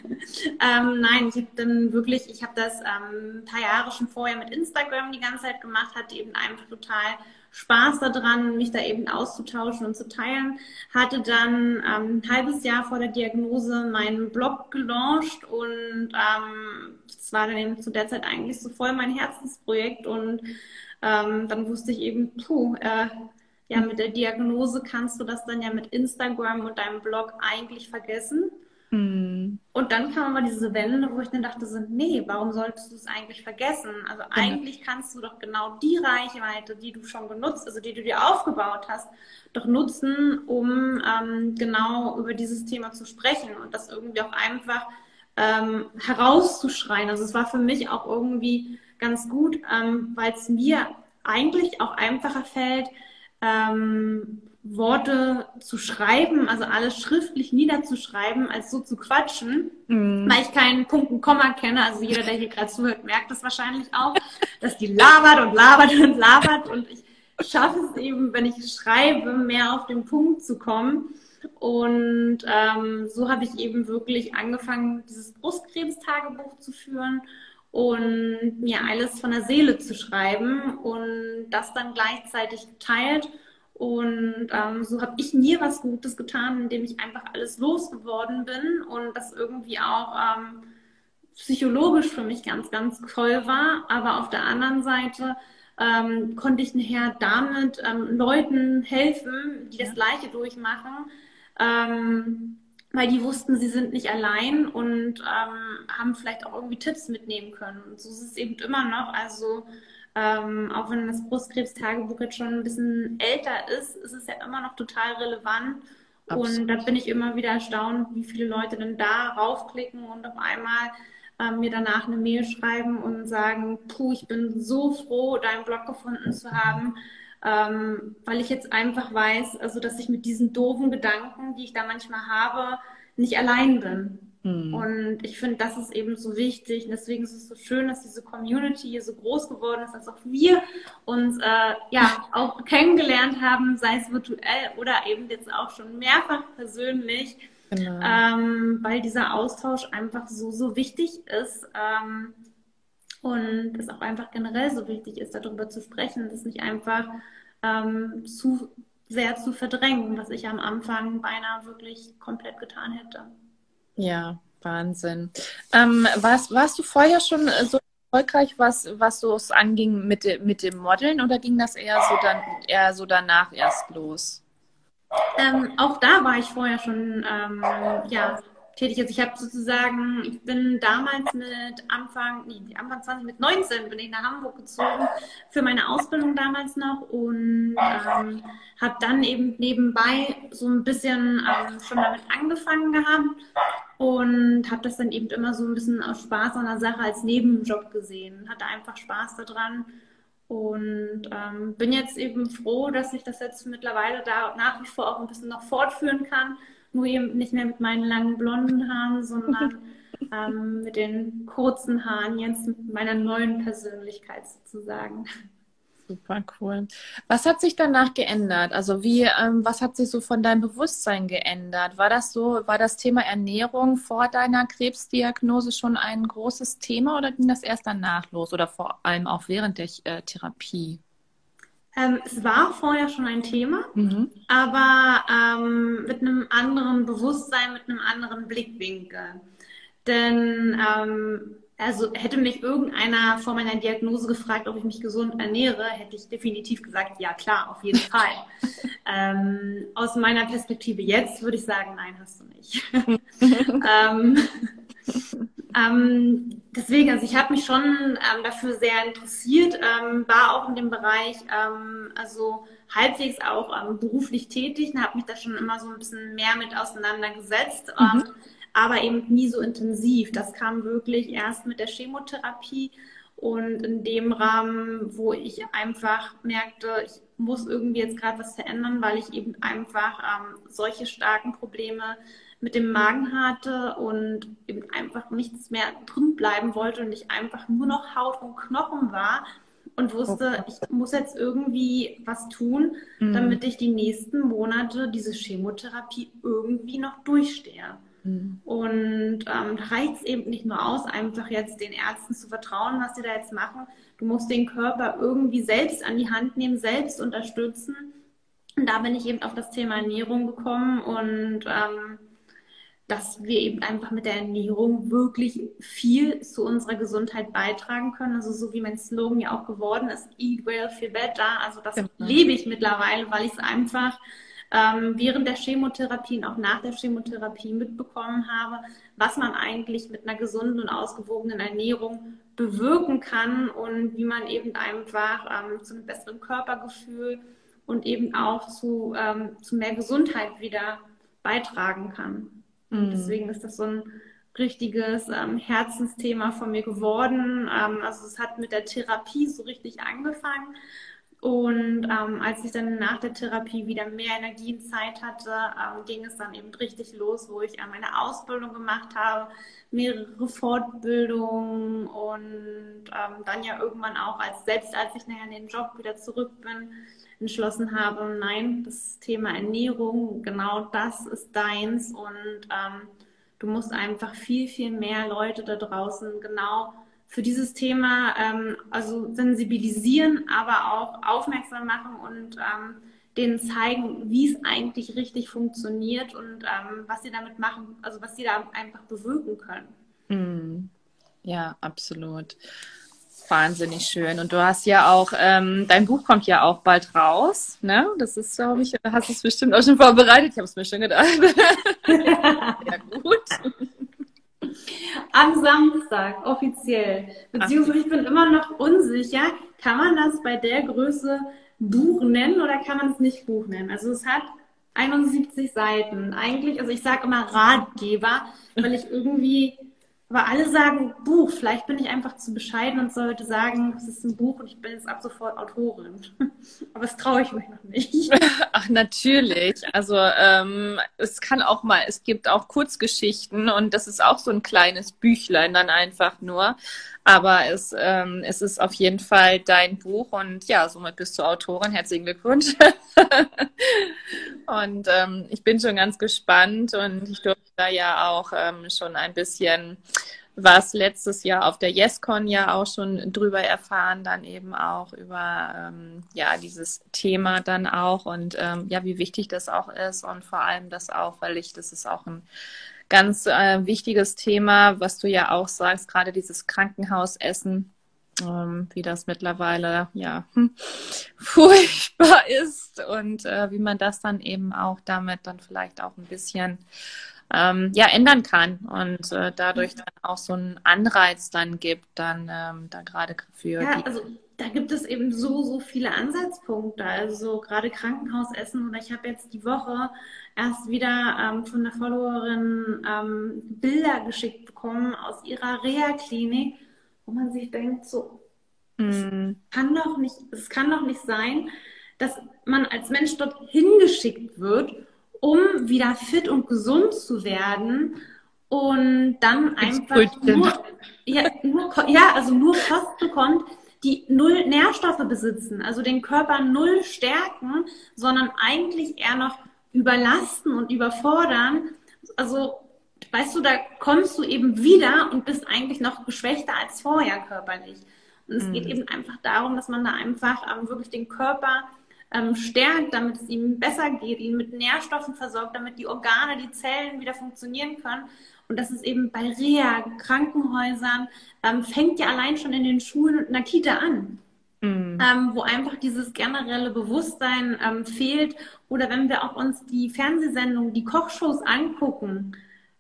Speaker 2: ähm, nein, ich habe dann wirklich, ich habe das ähm, ein paar Jahre schon vorher mit Instagram die ganze Zeit gemacht, hatte eben einfach total Spaß daran, mich da eben auszutauschen und zu teilen. Hatte dann ähm, ein halbes Jahr vor der Diagnose meinen Blog gelauncht und ähm, das war dann eben zu der Zeit eigentlich so voll mein Herzensprojekt und ähm, dann wusste ich eben, puh, äh, ja, mit der Diagnose kannst du das dann ja mit Instagram und deinem Blog eigentlich vergessen. Mhm. Und dann kam aber diese Wende, wo ich dann dachte so, nee, warum solltest du es eigentlich vergessen? Also genau. eigentlich kannst du doch genau die Reichweite, die du schon genutzt, also die du dir aufgebaut hast, doch nutzen, um ähm, genau über dieses Thema zu sprechen und das irgendwie auch einfach ähm, herauszuschreien. Also es war für mich auch irgendwie ganz gut, ähm, weil es mir eigentlich auch einfacher fällt, ähm, Worte zu schreiben, also alles schriftlich niederzuschreiben, als so zu quatschen, mm. weil ich keinen Punkt und Komma kenne. Also jeder, der hier gerade zuhört, merkt das wahrscheinlich auch, dass die labert und labert und labert und ich schaffe es eben, wenn ich schreibe, mehr auf den Punkt zu kommen. Und ähm, so habe ich eben wirklich angefangen, dieses Brustkrebstagebuch zu führen und mir alles von der Seele zu schreiben und das dann gleichzeitig geteilt und ähm, so habe ich mir was Gutes getan, indem ich einfach alles losgeworden bin und das irgendwie auch ähm, psychologisch für mich ganz, ganz toll war. Aber auf der anderen Seite ähm, konnte ich nachher damit ähm, Leuten helfen, die das Gleiche durchmachen. Ähm, weil die wussten, sie sind nicht allein und ähm, haben vielleicht auch irgendwie Tipps mitnehmen können. Und so ist es eben immer noch. Also ähm, auch wenn das Brustkrebstagebuch jetzt schon ein bisschen älter ist, ist es ja immer noch total relevant. Absolut. Und da bin ich immer wieder erstaunt, wie viele Leute dann da raufklicken und auf einmal ähm, mir danach eine Mail schreiben und sagen, puh, ich bin so froh, deinen Blog gefunden zu haben, ähm, weil ich jetzt einfach weiß, also dass ich mit diesen doofen Gedanken, die ich da manchmal habe, nicht allein bin. Mhm. Und ich finde, das ist eben so wichtig. Und deswegen ist es so schön, dass diese Community hier so groß geworden ist, dass auch wir uns äh, ja auch kennengelernt haben, sei es virtuell oder eben jetzt auch schon mehrfach persönlich. Genau. Ähm, weil dieser Austausch einfach so, so wichtig ist. Ähm, und es auch einfach generell so wichtig ist, darüber zu sprechen, das nicht einfach ähm, zu sehr zu verdrängen, was ich am Anfang beinahe wirklich komplett getan hätte.
Speaker 1: Ja, Wahnsinn. Ähm, warst, warst du vorher schon äh, so erfolgreich, was, was so es anging mit, mit dem Modeln oder ging das eher so dann eher so danach erst los?
Speaker 2: Ähm, auch da war ich vorher schon ähm, ja, tätig. Also ich habe sozusagen, ich bin damals mit Anfang, nee, Anfang 20, mit 19 bin ich nach Hamburg gezogen für meine Ausbildung damals noch und ähm, habe dann eben nebenbei so ein bisschen ähm, schon damit angefangen gehabt und habe das dann eben immer so ein bisschen aus Spaß an der Sache als Nebenjob gesehen. Hatte einfach Spaß daran und ähm, bin jetzt eben froh, dass ich das jetzt mittlerweile da nach wie vor auch ein bisschen noch fortführen kann nur eben nicht mehr mit meinen langen blonden Haaren, sondern ähm, mit den kurzen Haaren, jetzt mit meiner neuen Persönlichkeit sozusagen.
Speaker 1: Super cool. Was hat sich danach geändert? Also wie, ähm, was hat sich so von deinem Bewusstsein geändert? War das so, war das Thema Ernährung vor deiner Krebsdiagnose schon ein großes Thema oder ging das erst danach los oder vor allem auch während der äh, Therapie?
Speaker 2: Ähm, es war vorher schon ein Thema, mhm. aber ähm, mit einem anderen Bewusstsein, mit einem anderen Blickwinkel. Denn ähm, also hätte mich irgendeiner vor meiner Diagnose gefragt, ob ich mich gesund ernähre, hätte ich definitiv gesagt, ja klar, auf jeden Fall. ähm, aus meiner Perspektive jetzt würde ich sagen, nein, hast du nicht. ähm, ähm, deswegen, also ich habe mich schon ähm, dafür sehr interessiert, ähm, war auch in dem Bereich, ähm, also halbwegs auch ähm, beruflich tätig und habe mich da schon immer so ein bisschen mehr mit auseinandergesetzt, ähm, mhm. aber eben nie so intensiv. Das kam wirklich erst mit der Chemotherapie und in dem Rahmen, wo ich einfach merkte, ich muss irgendwie jetzt gerade was verändern, weil ich eben einfach solche starken Probleme mit dem Magen hatte und eben einfach nichts mehr drin bleiben wollte und ich einfach nur noch Haut und Knochen war und wusste, ich muss jetzt irgendwie was tun, mhm. damit ich die nächsten Monate diese Chemotherapie irgendwie noch durchstehe. Mhm. Und ähm, reicht es eben nicht nur aus, einfach jetzt den Ärzten zu vertrauen, was sie da jetzt machen. Du musst den Körper irgendwie selbst an die Hand nehmen, selbst unterstützen. Und da bin ich eben auf das Thema Ernährung gekommen und ähm, dass wir eben einfach mit der Ernährung wirklich viel zu unserer Gesundheit beitragen können. Also so wie mein Slogan ja auch geworden ist, Eat Well, Feel Better. Also das genau. lebe ich mittlerweile, weil ich es einfach ähm, während der Chemotherapie und auch nach der Chemotherapie mitbekommen habe, was man eigentlich mit einer gesunden und ausgewogenen Ernährung bewirken kann und wie man eben einfach ähm, zu einem besseren Körpergefühl und eben auch zu, ähm, zu mehr Gesundheit wieder beitragen kann. Mhm. Deswegen ist das so ein richtiges ähm, Herzensthema von mir geworden. Ähm, also es hat mit der Therapie so richtig angefangen. Und ähm, als ich dann nach der Therapie wieder mehr Energie und Zeit hatte, ähm, ging es dann eben richtig los, wo ich äh, meine Ausbildung gemacht habe, mehrere Fortbildungen und ähm, dann ja irgendwann auch, als selbst als ich nachher in den Job wieder zurück bin, entschlossen habe, nein, das Thema Ernährung, genau das ist deins und ähm, du musst einfach viel, viel mehr Leute da draußen genau für dieses Thema ähm, also sensibilisieren, aber auch aufmerksam machen und ähm, denen zeigen, wie es eigentlich richtig funktioniert und ähm, was sie damit machen, also was sie da einfach bewirken können.
Speaker 1: Mm. ja, absolut. Wahnsinnig schön. Und du hast ja auch, ähm, dein Buch kommt ja auch bald raus, ne? Das ist, glaube ich, hast du es bestimmt auch schon vorbereitet. Ich habe es mir schon gedacht. ja,
Speaker 2: gut. Am Samstag, offiziell. Beziehungsweise ich bin immer noch unsicher, kann man das bei der Größe Buch nennen oder kann man es nicht Buch nennen? Also es hat 71 Seiten. Eigentlich, also ich sage immer Ratgeber, weil ich irgendwie aber alle sagen Buch. Vielleicht bin ich einfach zu bescheiden und sollte sagen, es ist ein Buch und ich bin jetzt ab sofort Autorin. Aber das traue ich mich noch nicht.
Speaker 1: Ach, natürlich. Also ähm, es kann auch mal, es gibt auch Kurzgeschichten und das ist auch so ein kleines Büchlein dann einfach nur. Aber es, ähm, es ist auf jeden Fall dein Buch und ja, somit bist du Autorin. Herzlichen Glückwunsch. und ähm, ich bin schon ganz gespannt und ich durfte da ja auch ähm, schon ein bisschen was letztes Jahr auf der YesCon ja auch schon drüber erfahren, dann eben auch über ähm, ja dieses Thema dann auch und ähm, ja, wie wichtig das auch ist und vor allem das auch, weil ich, das ist auch ein ganz äh, wichtiges Thema, was du ja auch sagst, gerade dieses Krankenhausessen, ähm, wie das mittlerweile ja hm, furchtbar ist und äh, wie man das dann eben auch damit dann vielleicht auch ein bisschen ähm, ja ändern kann und äh, dadurch dann auch so einen Anreiz dann gibt, dann ähm, da gerade für
Speaker 2: ja, also da gibt es eben so, so viele Ansatzpunkte. Also gerade Krankenhausessen oder ich habe jetzt die Woche erst wieder ähm, von der Followerin ähm, Bilder geschickt bekommen aus ihrer Reha-Klinik, wo man sich denkt, so, mm. kann doch nicht, es kann doch nicht sein, dass man als Mensch dort hingeschickt wird, um wieder fit und gesund zu werden und dann einfach nur, ja, nur, ja, also nur Kost bekommt, die null Nährstoffe besitzen, also den Körper null stärken, sondern eigentlich eher noch überlasten und überfordern. Also, weißt du, da kommst du eben wieder und bist eigentlich noch geschwächter als vorher körperlich. Und es mhm. geht eben einfach darum, dass man da einfach ähm, wirklich den Körper ähm, stärkt, damit es ihm besser geht, ihn mit Nährstoffen versorgt, damit die Organe, die Zellen wieder funktionieren können. Und das ist eben bei Reha, Krankenhäusern, ähm, fängt ja allein schon in den Schulen und in der Kita an. Mhm. Ähm, wo einfach dieses generelle Bewusstsein ähm, fehlt. Oder wenn wir auch uns die Fernsehsendungen, die Kochshows angucken,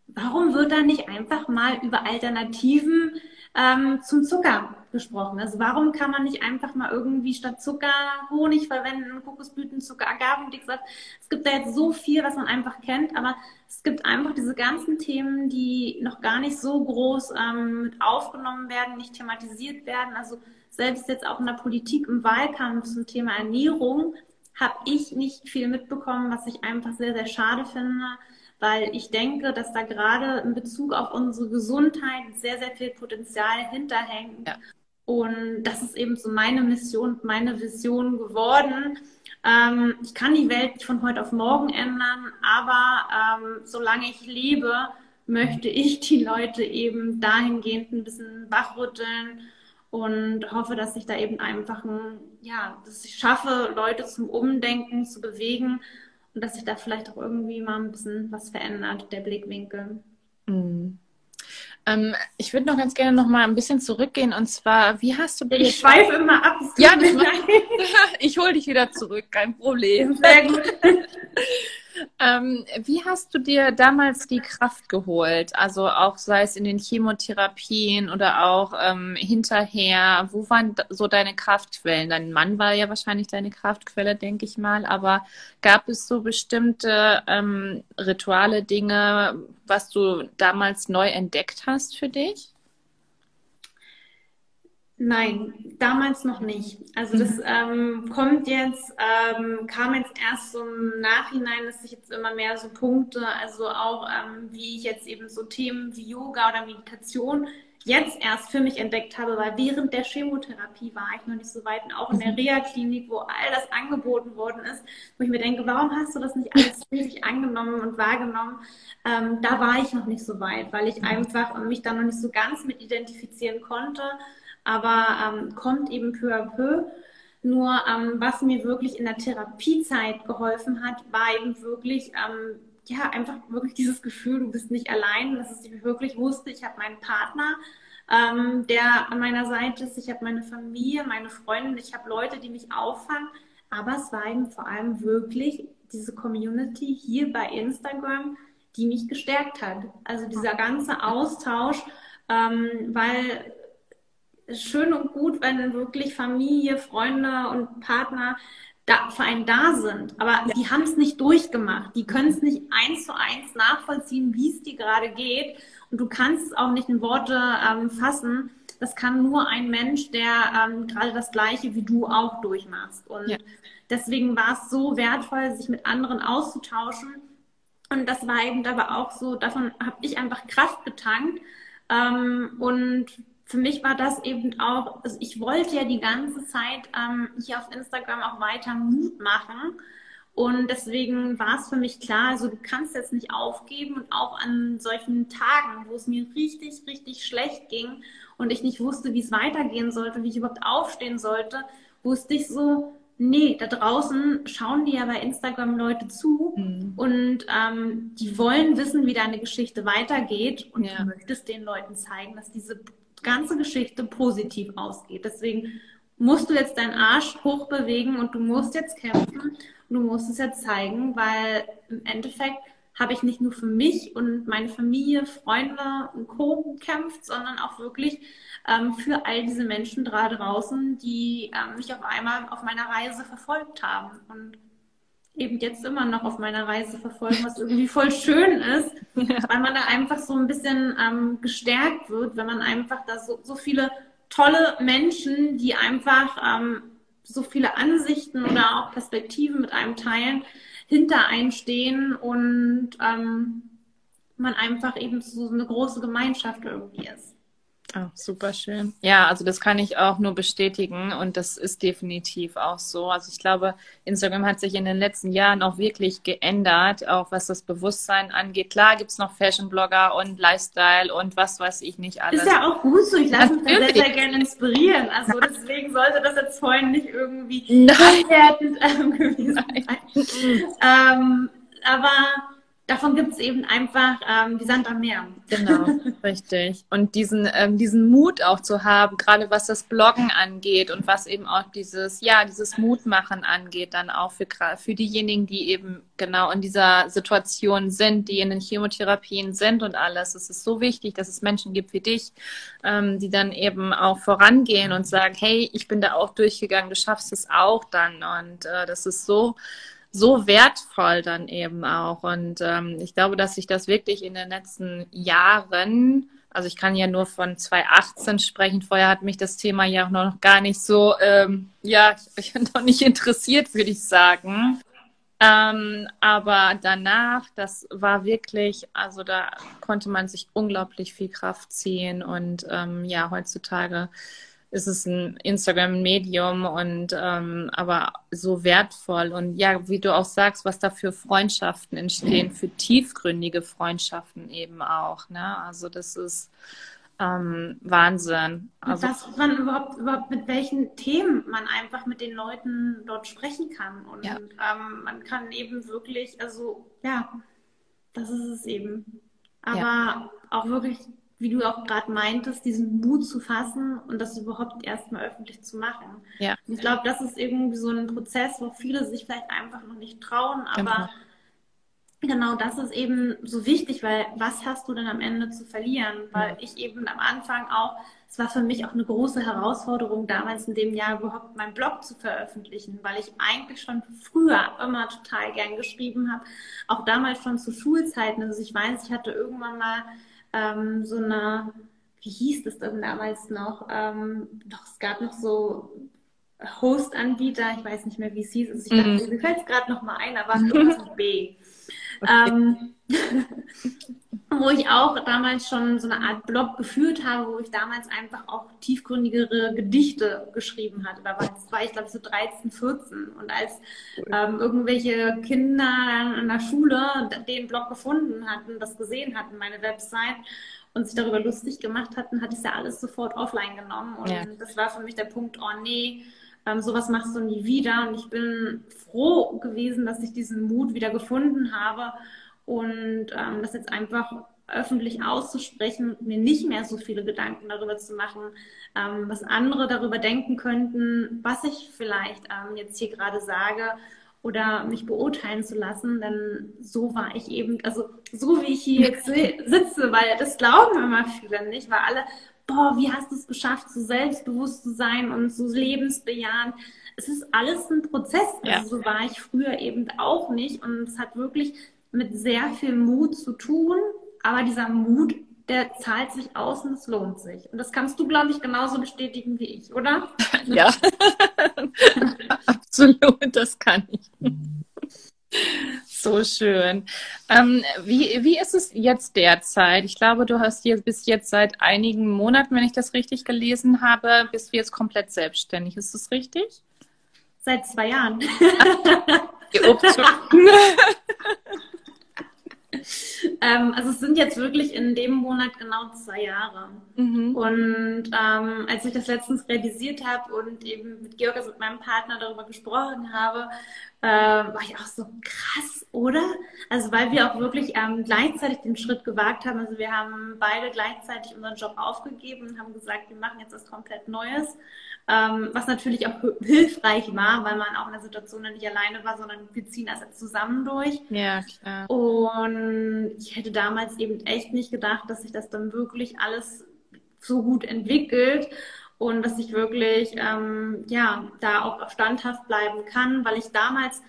Speaker 2: warum wird da nicht einfach mal über Alternativen ähm, zum Zucker gesprochen. Also warum kann man nicht einfach mal irgendwie statt Zucker Honig verwenden, Kokosblütenzucker, Agavendicksaft? Es gibt da jetzt so viel, was man einfach kennt, aber es gibt einfach diese ganzen Themen, die noch gar nicht so groß ähm, mit aufgenommen werden, nicht thematisiert werden. Also selbst jetzt auch in der Politik im Wahlkampf zum Thema Ernährung habe ich nicht viel mitbekommen, was ich einfach sehr, sehr schade finde weil ich denke, dass da gerade in Bezug auf unsere Gesundheit sehr, sehr viel Potenzial hinterhängt. Ja. Und das ist eben so meine Mission, meine Vision geworden. Ähm, ich kann die Welt von heute auf morgen ändern, aber ähm, solange ich lebe, möchte ich die Leute eben dahingehend ein bisschen wachrütteln und hoffe, dass ich da eben einfach ein, ja, dass ich schaffe, Leute zum Umdenken zu bewegen und dass sich da vielleicht auch irgendwie mal ein bisschen was verändert, der Blickwinkel.
Speaker 1: Mhm. Ähm, ich würde noch ganz gerne noch mal ein bisschen zurückgehen und zwar, wie hast du
Speaker 2: dir Ich schweife immer ab.
Speaker 1: Ja, ich hole dich wieder zurück, kein Problem. Sehr gut. Ähm, wie hast du dir damals die Kraft geholt? Also auch sei es in den Chemotherapien oder auch ähm, hinterher. Wo waren so deine Kraftquellen? Dein Mann war ja wahrscheinlich deine Kraftquelle, denke ich mal. Aber gab es so bestimmte ähm, Rituale, Dinge, was du damals neu entdeckt hast für dich?
Speaker 2: Nein, damals noch nicht. Also das mhm. ähm, kommt jetzt, ähm, kam jetzt erst so im Nachhinein, dass ich jetzt immer mehr so Punkte, also auch ähm, wie ich jetzt eben so Themen wie Yoga oder Meditation jetzt erst für mich entdeckt habe, weil während der Chemotherapie war ich noch nicht so weit und auch in der mhm. Reha-Klinik, wo all das angeboten worden ist, wo ich mir denke, warum hast du das nicht alles richtig angenommen und wahrgenommen? Ähm, da war ich noch nicht so weit, weil ich mhm. einfach mich da noch nicht so ganz mit identifizieren konnte aber ähm, kommt eben peu à peu. Nur ähm, was mir wirklich in der Therapiezeit geholfen hat, war eben wirklich, ähm, ja, einfach wirklich dieses Gefühl, du bist nicht allein, dass ich wirklich wusste, ich habe meinen Partner, ähm, der an meiner Seite ist. Ich habe meine Familie, meine Freunde, ich habe Leute, die mich auffangen. Aber es war eben vor allem wirklich diese Community hier bei Instagram, die mich gestärkt hat. Also dieser ganze Austausch, ähm, schön und gut, wenn wirklich Familie, Freunde und Partner da, für einen da sind. Aber ja. die haben es nicht durchgemacht. Die können es nicht eins zu eins nachvollziehen, wie es dir gerade geht. Und du kannst es auch nicht in Worte ähm, fassen. Das kann nur ein Mensch, der ähm, gerade das Gleiche wie du auch durchmachst. Und ja. deswegen war es so wertvoll, sich mit anderen auszutauschen. Und das war eben aber auch so, davon habe ich einfach Kraft getankt. Ähm, und für mich war das eben auch, also ich wollte ja die ganze Zeit ähm, hier auf Instagram auch weiter Mut machen. Und deswegen war es für mich klar, also du kannst jetzt nicht aufgeben und auch an solchen Tagen, wo es mir richtig, richtig schlecht ging und ich nicht wusste, wie es weitergehen sollte, wie ich überhaupt aufstehen sollte, wusste ich so, nee, da draußen schauen die ja bei Instagram Leute zu mhm. und ähm, die wollen wissen, wie deine Geschichte weitergeht und ja. du möchtest den Leuten zeigen, dass diese ganze Geschichte positiv ausgeht. Deswegen musst du jetzt deinen Arsch hochbewegen und du musst jetzt kämpfen und du musst es jetzt zeigen, weil im Endeffekt habe ich nicht nur für mich und meine Familie, Freunde und Co. gekämpft, sondern auch wirklich ähm, für all diese Menschen da draußen, die ähm, mich auf einmal auf meiner Reise verfolgt haben. Und eben jetzt immer noch auf meiner Reise verfolgen, was irgendwie voll schön ist, ja. weil man da einfach so ein bisschen ähm, gestärkt wird, wenn man einfach da so, so viele tolle Menschen, die einfach ähm, so viele Ansichten oder auch Perspektiven mit einem teilen, hinter einem stehen und ähm, man einfach eben so eine große Gemeinschaft irgendwie ist.
Speaker 1: Oh, super schön. Ja, also das kann ich auch nur bestätigen und das ist definitiv auch so. Also ich glaube, Instagram hat sich in den letzten Jahren auch wirklich geändert, auch was das Bewusstsein angeht. Klar gibt es noch Fashion-Blogger und Lifestyle und was weiß ich nicht alles.
Speaker 2: Ist ja auch gut so. Ich lasse mich da sehr, sehr gerne inspirieren. Also deswegen sollte das jetzt vorhin nicht irgendwie abwertend ähm, gewesen sein. ähm, aber davon gibt es eben einfach ähm, wie Sand am Meer.
Speaker 1: Genau, richtig. Und diesen, ähm, diesen Mut auch zu haben, gerade was das Bloggen angeht und was eben auch dieses, ja, dieses Mutmachen angeht, dann auch für, für diejenigen, die eben genau in dieser Situation sind, die in den Chemotherapien sind und alles. Es ist so wichtig, dass es Menschen gibt wie dich, ähm, die dann eben auch vorangehen und sagen, hey, ich bin da auch durchgegangen, du schaffst es auch dann. Und äh, das ist so, so wertvoll dann eben auch. Und ähm, ich glaube, dass sich das wirklich in den letzten Jahren, also ich kann ja nur von 2018 sprechen, vorher hat mich das Thema ja auch noch gar nicht so, ähm, ja, ich bin noch nicht interessiert, würde ich sagen. Ähm, aber danach, das war wirklich, also da konnte man sich unglaublich viel Kraft ziehen und ähm, ja, heutzutage ist es ein Instagram-Medium und ähm, aber so wertvoll. Und ja, wie du auch sagst, was da für Freundschaften entstehen, für tiefgründige Freundschaften eben auch. Ne? Also das ist ähm, Wahnsinn.
Speaker 2: Also, und dass man überhaupt, überhaupt mit welchen Themen man einfach mit den Leuten dort sprechen kann. Und ja. ähm, man kann eben wirklich, also ja, das ist es eben. Aber ja. auch wirklich wie du auch gerade meintest, diesen Mut zu fassen und das überhaupt erstmal öffentlich zu machen. Ja. Und ich glaube, das ist irgendwie so ein Prozess, wo viele sich vielleicht einfach noch nicht trauen, aber genau. genau das ist eben so wichtig, weil was hast du denn am Ende zu verlieren? Weil ich eben am Anfang auch, es war für mich auch eine große Herausforderung, damals in dem Jahr überhaupt meinen Blog zu veröffentlichen, weil ich eigentlich schon früher immer total gern geschrieben habe, auch damals schon zu Schulzeiten. Also ich weiß, ich hatte irgendwann mal ähm, so eine, wie hieß das denn damals noch? Ähm, doch, es gab noch so Host-Anbieter, ich weiß nicht mehr, wie es hieß. Also ich dachte, mm. mir fällt es gerade noch mal ein, aber irgendwas mit B. Ähm, wo ich auch damals schon so eine Art Blog geführt habe, wo ich damals einfach auch tiefgründigere Gedichte geschrieben hatte. Da war, war ich, glaube ich, so 13, 14. Und als ähm, irgendwelche Kinder an der Schule den Blog gefunden hatten, das gesehen hatten, meine Website, und sich darüber lustig gemacht hatten, hatte ich ja alles sofort offline genommen. Und ja. das war für mich der Punkt, oh nee, ähm, sowas machst du nie wieder. Und ich bin froh gewesen, dass ich diesen Mut wieder gefunden habe und ähm, das jetzt einfach öffentlich auszusprechen, mir nicht mehr so viele Gedanken darüber zu machen, ähm, was andere darüber denken könnten, was ich vielleicht ähm, jetzt hier gerade sage oder mich beurteilen zu lassen, denn so war ich eben, also so wie ich hier jetzt sitze, weil das glauben immer viele nicht, weil alle, boah, wie hast du es geschafft, so selbstbewusst zu sein und so lebensbejahend. Es ist alles ein Prozess. Also ja. so war ich früher eben auch nicht und es hat wirklich mit sehr viel Mut zu tun, aber dieser Mut, der zahlt sich aus und es lohnt sich. Und das kannst du, glaube ich, genauso bestätigen wie ich, oder?
Speaker 1: Ja, absolut, das kann ich. So schön. Ähm, wie, wie ist es jetzt derzeit? Ich glaube, du hast hier bis jetzt seit einigen Monaten, wenn ich das richtig gelesen habe, bist du jetzt komplett selbstständig. Ist das richtig?
Speaker 2: Seit zwei Jahren. ähm, also es sind jetzt wirklich in dem Monat genau zwei Jahre. Mhm. Und ähm, als ich das letztens realisiert habe und eben mit Georg, also mit meinem Partner darüber gesprochen habe, äh, war ich auch so krass, oder? Also weil wir auch wirklich ähm, gleichzeitig den Schritt gewagt haben. Also wir haben beide gleichzeitig unseren Job aufgegeben und haben gesagt, wir machen jetzt was komplett Neues ähm, was natürlich auch hilfreich war, weil man auch in der Situation nicht alleine war, sondern wir ziehen das jetzt zusammen durch.
Speaker 1: Ja, klar.
Speaker 2: Und ich hätte damals eben echt nicht gedacht, dass sich das dann wirklich alles so gut entwickelt und dass ich wirklich ähm, ja da auch standhaft bleiben kann, weil ich damals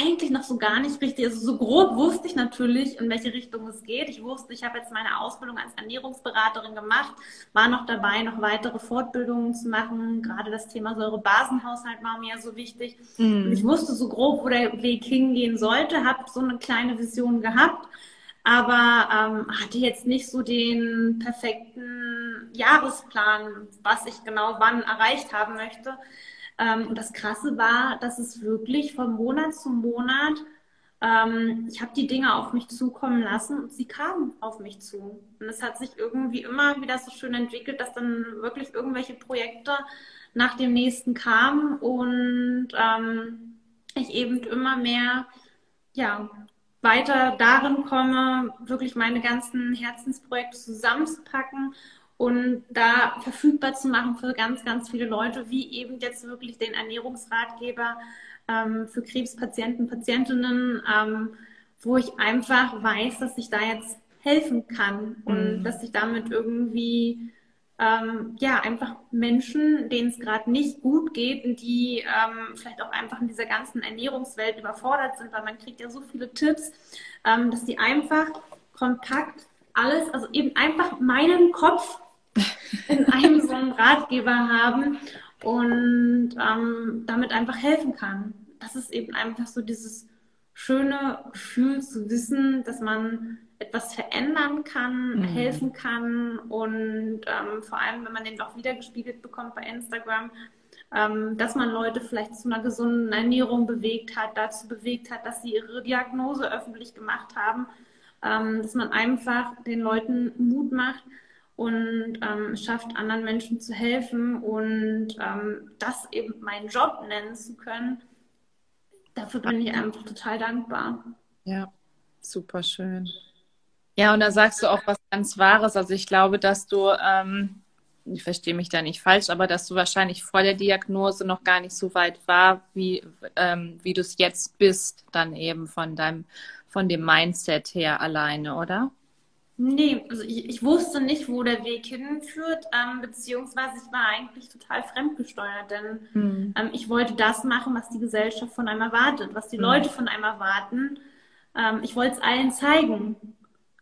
Speaker 2: eigentlich noch so gar nicht richtig, also so grob wusste ich natürlich, in welche Richtung es geht. Ich wusste, ich habe jetzt meine Ausbildung als Ernährungsberaterin gemacht, war noch dabei, noch weitere Fortbildungen zu machen. Gerade das Thema Säurebasenhaushalt war mir so wichtig. Und ich wusste so grob, wo der Weg hingehen sollte, habe so eine kleine Vision gehabt, aber ähm, hatte jetzt nicht so den perfekten Jahresplan, was ich genau wann erreicht haben möchte. Ähm, und das Krasse war, dass es wirklich von Monat zu Monat, ähm, ich habe die Dinge auf mich zukommen lassen und sie kamen auf mich zu. Und es hat sich irgendwie immer wieder so schön entwickelt, dass dann wirklich irgendwelche Projekte nach dem nächsten kamen und ähm, ich eben immer mehr, ja, weiter darin komme, wirklich meine ganzen Herzensprojekte zusammenzupacken und da verfügbar zu machen für ganz, ganz viele Leute, wie eben jetzt wirklich den Ernährungsratgeber ähm, für Krebspatienten, Patientinnen, ähm, wo ich einfach weiß, dass ich da jetzt helfen kann und mhm. dass ich damit irgendwie ähm, ja einfach Menschen, denen es gerade nicht gut geht und die ähm, vielleicht auch einfach in dieser ganzen Ernährungswelt überfordert sind, weil man kriegt ja so viele Tipps, ähm, dass die einfach kompakt alles, also eben einfach meinen Kopf in einem so einen Ratgeber haben und ähm, damit einfach helfen kann. Das ist eben einfach so dieses schöne Gefühl zu wissen, dass man etwas verändern kann, mhm. helfen kann und ähm, vor allem, wenn man den auch wiedergespiegelt bekommt bei Instagram, ähm, dass man Leute vielleicht zu einer gesunden Ernährung bewegt hat, dazu bewegt hat, dass sie ihre Diagnose öffentlich gemacht haben, ähm, dass man einfach den Leuten Mut macht, und ähm, schafft, anderen Menschen zu helfen und ähm, das eben meinen Job nennen zu können. Dafür bin ich einfach total dankbar.
Speaker 1: Ja, super schön. Ja, und da sagst du auch was ganz Wahres. Also ich glaube, dass du, ähm, ich verstehe mich da nicht falsch, aber dass du wahrscheinlich vor der Diagnose noch gar nicht so weit war, wie, ähm, wie du es jetzt bist, dann eben von deinem, von dem Mindset her alleine, oder?
Speaker 2: Nee, also ich, ich wusste nicht, wo der Weg hinführt, ähm, beziehungsweise ich war eigentlich total fremdgesteuert, denn mhm. ähm, ich wollte das machen, was die Gesellschaft von einem erwartet, was die mhm. Leute von einem erwarten. Ähm, ich wollte es allen zeigen,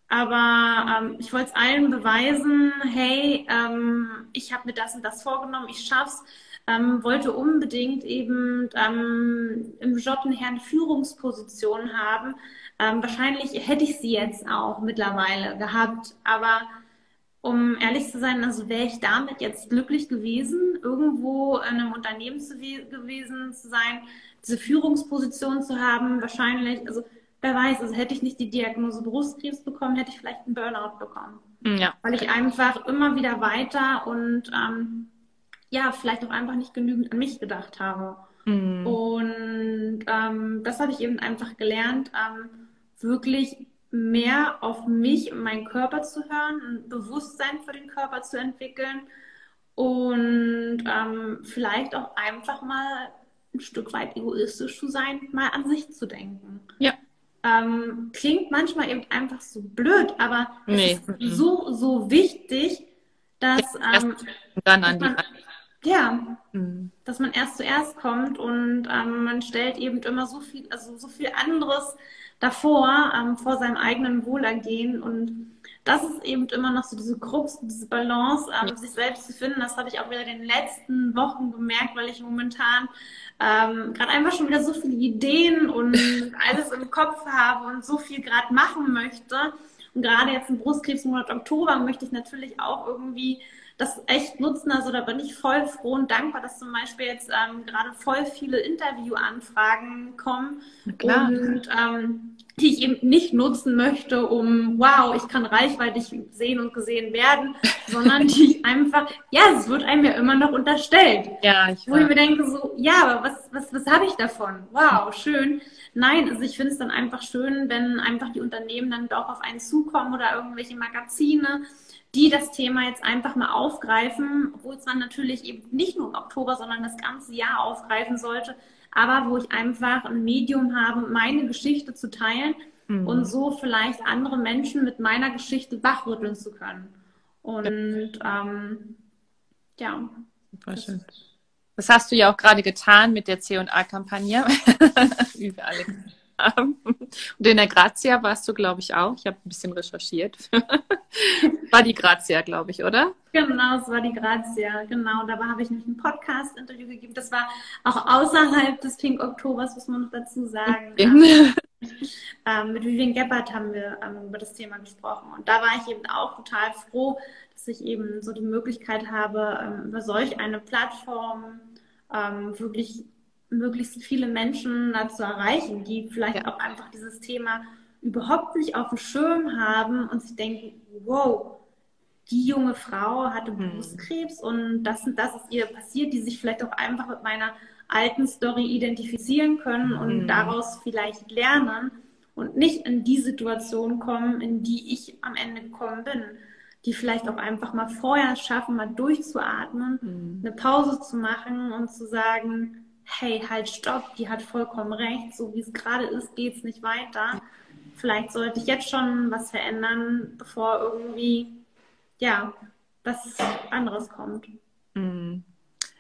Speaker 2: aber ähm, ich wollte es allen beweisen, hey, ähm, ich habe mir das und das vorgenommen, ich schaff's. Ähm, wollte unbedingt eben ähm, im Job eine Herrn Führungsposition haben, ähm, wahrscheinlich hätte ich sie jetzt auch mittlerweile gehabt, aber um ehrlich zu sein, also wäre ich damit jetzt glücklich gewesen, irgendwo in einem Unternehmen zu gewesen zu sein, diese Führungsposition zu haben, wahrscheinlich, also wer weiß, also hätte ich nicht die Diagnose Brustkrebs bekommen, hätte ich vielleicht einen Burnout bekommen. Ja. Weil ich einfach immer wieder weiter und ähm, ja, vielleicht auch einfach nicht genügend an mich gedacht habe. Mhm. Und ähm, das habe ich eben einfach gelernt. Ähm, wirklich mehr auf mich und meinen Körper zu hören, ein Bewusstsein für den Körper zu entwickeln und ähm, vielleicht auch einfach mal ein Stück weit egoistisch zu sein, mal an sich zu denken.
Speaker 1: Ja.
Speaker 2: Ähm, klingt manchmal eben einfach so blöd, aber
Speaker 1: nee.
Speaker 2: ist so, so wichtig, dass
Speaker 1: ja,
Speaker 2: ähm,
Speaker 1: dann an
Speaker 2: man,
Speaker 1: die
Speaker 2: ja,
Speaker 1: mhm.
Speaker 2: dass man erst zuerst kommt und ähm, man stellt eben immer so viel, also so viel anderes davor, ähm, vor seinem eigenen Wohlergehen und das ist eben immer noch so diese Krux, diese Balance, ähm, ja. sich selbst zu finden. Das habe ich auch wieder in den letzten Wochen gemerkt, weil ich momentan ähm, gerade einfach schon wieder so viele Ideen und alles im Kopf habe und so viel gerade machen möchte. Und gerade jetzt im Brustkrebsmonat Oktober möchte ich natürlich auch irgendwie das echt nutzen. Also da bin ich voll froh und dankbar, dass zum Beispiel jetzt ähm, gerade voll viele Interviewanfragen kommen.
Speaker 1: Klar.
Speaker 2: Und ähm, die ich eben nicht nutzen möchte, um, wow, ich kann reichweitig sehen und gesehen werden, sondern die ich einfach, ja, es wird einem ja immer noch unterstellt.
Speaker 1: Ja, ich
Speaker 2: Wo ich mir denke, so, ja, aber was, was, was habe ich davon? Wow, schön. Nein, also ich finde es dann einfach schön, wenn einfach die Unternehmen dann doch auf einen zukommen oder irgendwelche Magazine, die das Thema jetzt einfach mal aufgreifen, obwohl es man natürlich eben nicht nur im Oktober, sondern das ganze Jahr aufgreifen sollte, aber wo ich einfach ein Medium habe, meine Geschichte zu teilen mhm. und so vielleicht andere Menschen mit meiner Geschichte wachrütteln zu können. Und ähm, ja.
Speaker 1: Super schön. Das hast du ja auch gerade getan mit der C&A-Kampagne, wir alle. Und in der Grazia warst du, glaube ich, auch. Ich habe ein bisschen recherchiert. war die Grazia, glaube ich, oder?
Speaker 2: Genau, es war die Grazia. Genau, dabei habe ich nämlich ein Podcast-Interview gegeben. Das war auch außerhalb des Pink Oktobers, muss man noch dazu sagen. Okay. ähm, mit Vivian Gebhardt haben wir ähm, über das Thema gesprochen. Und da war ich eben auch total froh, dass ich eben so die Möglichkeit habe, ähm, über solch eine Plattform ähm, wirklich möglichst viele Menschen zu erreichen, die vielleicht ja. auch einfach dieses Thema überhaupt nicht auf dem Schirm haben und sich denken, wow, die junge Frau hatte mhm. Brustkrebs und das und das ist ihr passiert, die sich vielleicht auch einfach mit meiner alten Story identifizieren können und mhm. daraus vielleicht lernen und nicht in die Situation kommen, in die ich am Ende gekommen bin. Die vielleicht auch einfach mal vorher schaffen, mal durchzuatmen, mhm. eine Pause zu machen und zu sagen, hey, halt, stopp, die hat vollkommen recht, so wie es gerade ist, geht es nicht weiter. Vielleicht sollte ich jetzt schon was verändern, bevor irgendwie, ja, was anderes kommt.
Speaker 1: Mhm.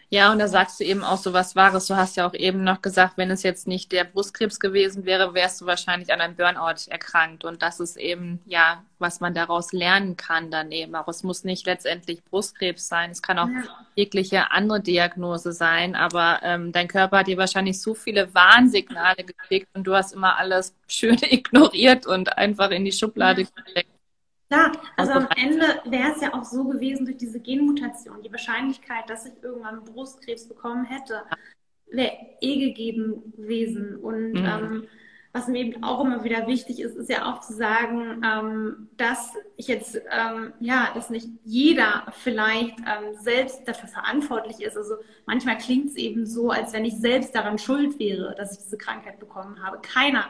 Speaker 1: Ja, und da sagst du eben auch so was Wahres. Du hast ja auch eben noch gesagt, wenn es jetzt nicht der Brustkrebs gewesen wäre, wärst du wahrscheinlich an einem Burnout erkrankt. Und das ist eben, ja, was man daraus lernen kann dann eben. Auch es muss nicht letztendlich Brustkrebs sein. Es kann auch ja. jegliche andere Diagnose sein. Aber ähm, dein Körper hat dir wahrscheinlich so viele Warnsignale gekriegt und du hast immer alles schön ignoriert und einfach in die Schublade ja. gesteckt.
Speaker 2: Ja, also am Ende wäre es ja auch so gewesen durch diese Genmutation. Die Wahrscheinlichkeit, dass ich irgendwann Brustkrebs bekommen hätte, wäre eh gegeben gewesen. Und mhm. ähm, was mir eben auch immer wieder wichtig ist, ist ja auch zu sagen, ähm, dass ich jetzt, ähm, ja, dass nicht jeder vielleicht ähm, selbst dafür verantwortlich ist. Also manchmal klingt es eben so, als wenn ich selbst daran schuld wäre, dass ich diese Krankheit bekommen habe. Keiner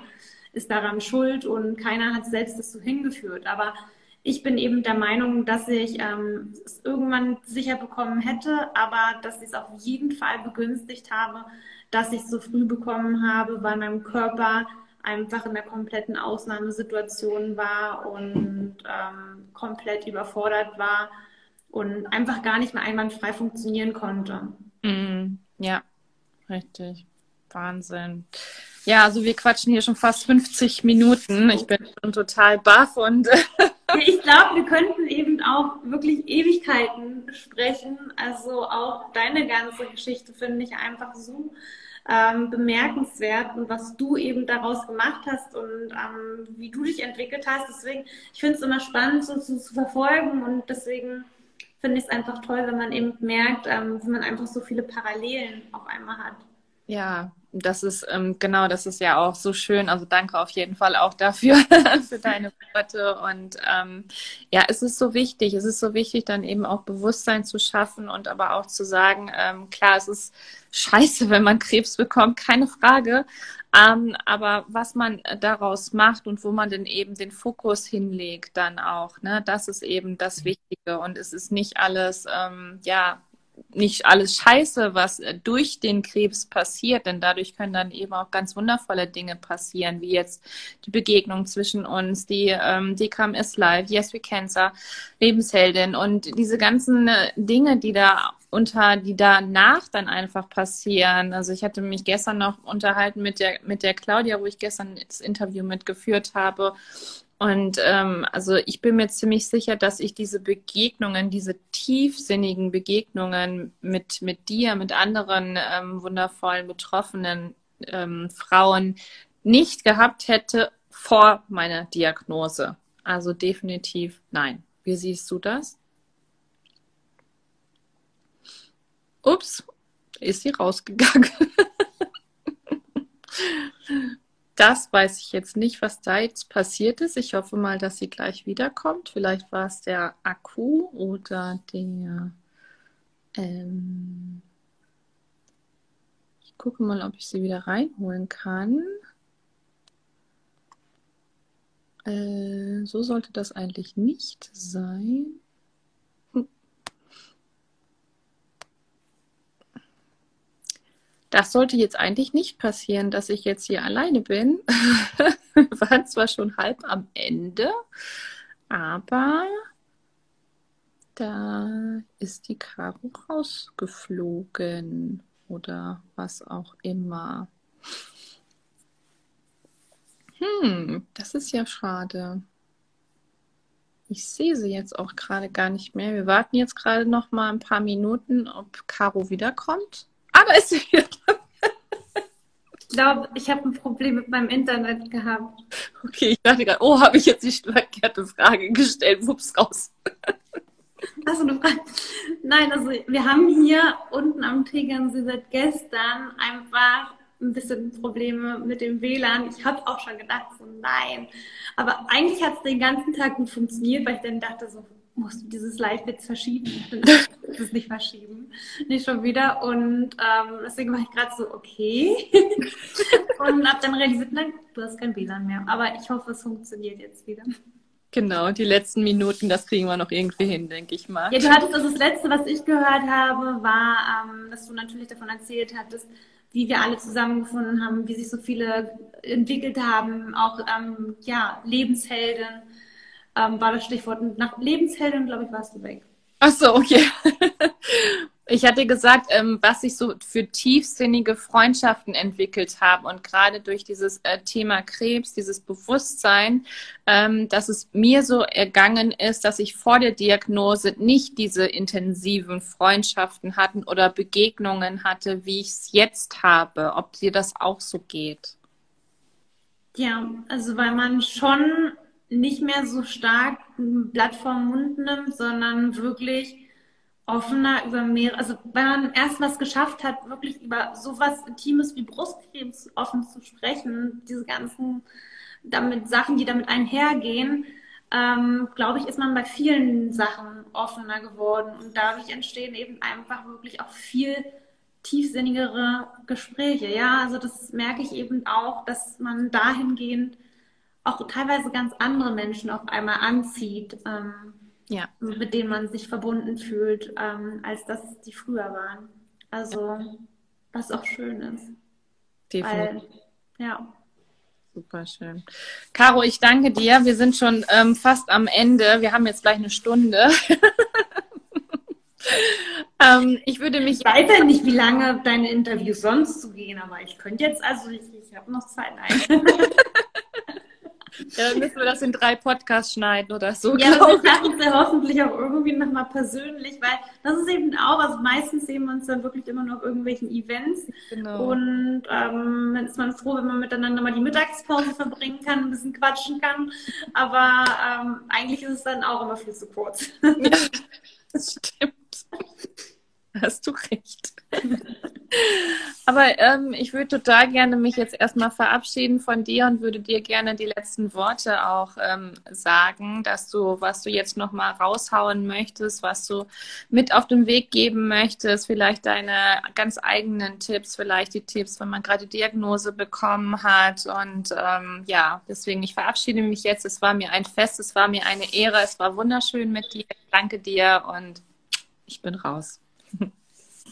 Speaker 2: ist daran schuld und keiner hat selbst das so hingeführt. Aber ich bin eben der Meinung, dass ich ähm, es irgendwann sicher bekommen hätte, aber dass ich es auf jeden Fall begünstigt habe, dass ich es so früh bekommen habe, weil mein Körper einfach in der kompletten Ausnahmesituation war und ähm, komplett überfordert war und einfach gar nicht mehr einwandfrei funktionieren konnte.
Speaker 1: Mm, ja, richtig. Wahnsinn. Ja, also wir quatschen hier schon fast 50 Minuten. Ich bin schon total baff und.
Speaker 2: ich glaube, wir könnten eben auch wirklich Ewigkeiten sprechen. Also auch deine ganze Geschichte finde ich einfach so ähm, bemerkenswert und was du eben daraus gemacht hast und ähm, wie du dich entwickelt hast. Deswegen, ich finde es immer spannend so zu, zu verfolgen und deswegen finde ich es einfach toll, wenn man eben merkt, ähm, wie man einfach so viele Parallelen auf einmal hat.
Speaker 1: Ja, das ist ähm, genau, das ist ja auch so schön. Also danke auf jeden Fall auch dafür, für deine Worte. Und ähm, ja, es ist so wichtig. Es ist so wichtig, dann eben auch Bewusstsein zu schaffen und aber auch zu sagen, ähm, klar, es ist scheiße, wenn man Krebs bekommt, keine Frage. Ähm, aber was man daraus macht und wo man denn eben den Fokus hinlegt, dann auch, ne, das ist eben das Wichtige. Und es ist nicht alles, ähm, ja, nicht alles Scheiße, was äh, durch den Krebs passiert, denn dadurch können dann eben auch ganz wundervolle Dinge passieren, wie jetzt die Begegnung zwischen uns, die ähm, Dekram is live, Yes We Cancer, Lebensheldin und diese ganzen äh, Dinge, die da unter, die danach dann einfach passieren. Also ich hatte mich gestern noch unterhalten mit der mit der Claudia, wo ich gestern das Interview mitgeführt habe und ähm, also ich bin mir ziemlich sicher, dass ich diese Begegnungen, diese tiefsinnigen Begegnungen mit, mit dir, mit anderen ähm, wundervollen, betroffenen ähm, Frauen nicht gehabt hätte vor meiner Diagnose. Also definitiv nein. Wie siehst du das? Ups, ist sie rausgegangen. Das weiß ich jetzt nicht, was da jetzt passiert ist. Ich hoffe mal, dass sie gleich wiederkommt. Vielleicht war es der Akku oder der. Ähm ich gucke mal, ob ich sie wieder reinholen kann. Äh, so sollte das eigentlich nicht sein. Das sollte jetzt eigentlich nicht passieren, dass ich jetzt hier alleine bin. Wir waren zwar schon halb am Ende, aber da ist die Karo rausgeflogen oder was auch immer. Hm, das ist ja schade. Ich sehe sie jetzt auch gerade gar nicht mehr. Wir warten jetzt gerade noch mal ein paar Minuten, ob Caro wiederkommt. Da ist wieder.
Speaker 2: Ich glaube, ich habe ein Problem mit meinem Internet gehabt.
Speaker 1: Okay, ich dachte gerade, oh, habe ich jetzt die verkehrte Frage gestellt. Wups, raus.
Speaker 2: Hast du eine Frage? Nein, also wir haben hier unten am Tegernsee seit gestern einfach ein bisschen Probleme mit dem WLAN. Ich habe auch schon gedacht, so nein. Aber eigentlich hat es den ganzen Tag gut funktioniert, weil ich dann dachte, so musst du dieses Live jetzt verschieben. Ich es nicht verschieben. Nicht schon wieder. Und ähm, deswegen war ich gerade so, okay. und habe dann realisiert, nein, du hast kein WLAN mehr. Aber ich hoffe, es funktioniert jetzt wieder.
Speaker 1: Genau, die letzten Minuten, das kriegen wir noch irgendwie hin, denke ich mal.
Speaker 2: Ja, du hattest also das Letzte, was ich gehört habe, war, ähm, dass du natürlich davon erzählt hattest, wie wir alle zusammengefunden haben, wie sich so viele entwickelt haben, auch ähm, ja, Lebenshelden ähm, war das Stichwort. Nach Lebensheldin, glaube ich, warst du weg.
Speaker 1: Ach so, okay. Ich hatte gesagt, ähm, was sich so für tiefsinnige Freundschaften entwickelt haben und gerade durch dieses äh, Thema Krebs, dieses Bewusstsein, ähm, dass es mir so ergangen ist, dass ich vor der Diagnose nicht diese intensiven Freundschaften hatten oder Begegnungen hatte, wie ich es jetzt habe. Ob dir das auch so geht?
Speaker 2: Ja, also weil man schon nicht mehr so stark ein Blatt vom Mund nimmt, sondern wirklich offener über mehrere, also wenn man erst was geschafft hat, wirklich über sowas Intimes wie Brustkrebs offen zu sprechen, diese ganzen damit Sachen, die damit einhergehen, ähm, glaube ich, ist man bei vielen Sachen offener geworden und dadurch entstehen eben einfach wirklich auch viel tiefsinnigere Gespräche. Ja, also das merke ich eben auch, dass man dahingehend auch teilweise ganz andere Menschen auf einmal anzieht, ähm, ja. mit denen man sich verbunden fühlt, ähm, als das die früher waren. Also, was auch schön ist.
Speaker 1: Definitiv. Weil, ja. Super schön. Caro, ich danke dir. Wir sind schon ähm, fast am Ende. Wir haben jetzt gleich eine Stunde. ähm, ich würde mich.
Speaker 2: Ich weiß ja nicht, wie lange deine Interviews sonst zu gehen, aber ich könnte jetzt, also ich, ich habe noch Zeit. Nein.
Speaker 1: Ja, dann müssen wir das in drei Podcasts schneiden oder so.
Speaker 2: Ja, das machen wir hoffentlich auch irgendwie nochmal persönlich, weil das ist eben auch, also meistens sehen wir uns dann wirklich immer nur auf irgendwelchen Events. Genau. Und ähm, dann ist man froh, wenn man miteinander mal die Mittagspause verbringen kann, ein bisschen quatschen kann. Aber ähm, eigentlich ist es dann auch immer viel zu kurz. Ja,
Speaker 1: das stimmt. Hast du recht. Aber ähm, ich würde total gerne mich jetzt erstmal verabschieden von dir und würde dir gerne die letzten Worte auch ähm, sagen, dass du, was du jetzt nochmal raushauen möchtest, was du mit auf den Weg geben möchtest, vielleicht deine ganz eigenen Tipps, vielleicht die Tipps, wenn man gerade Diagnose bekommen hat. Und ähm, ja, deswegen, ich verabschiede mich jetzt. Es war mir ein Fest, es war mir eine Ehre, es war wunderschön mit dir. Danke dir und ich bin raus.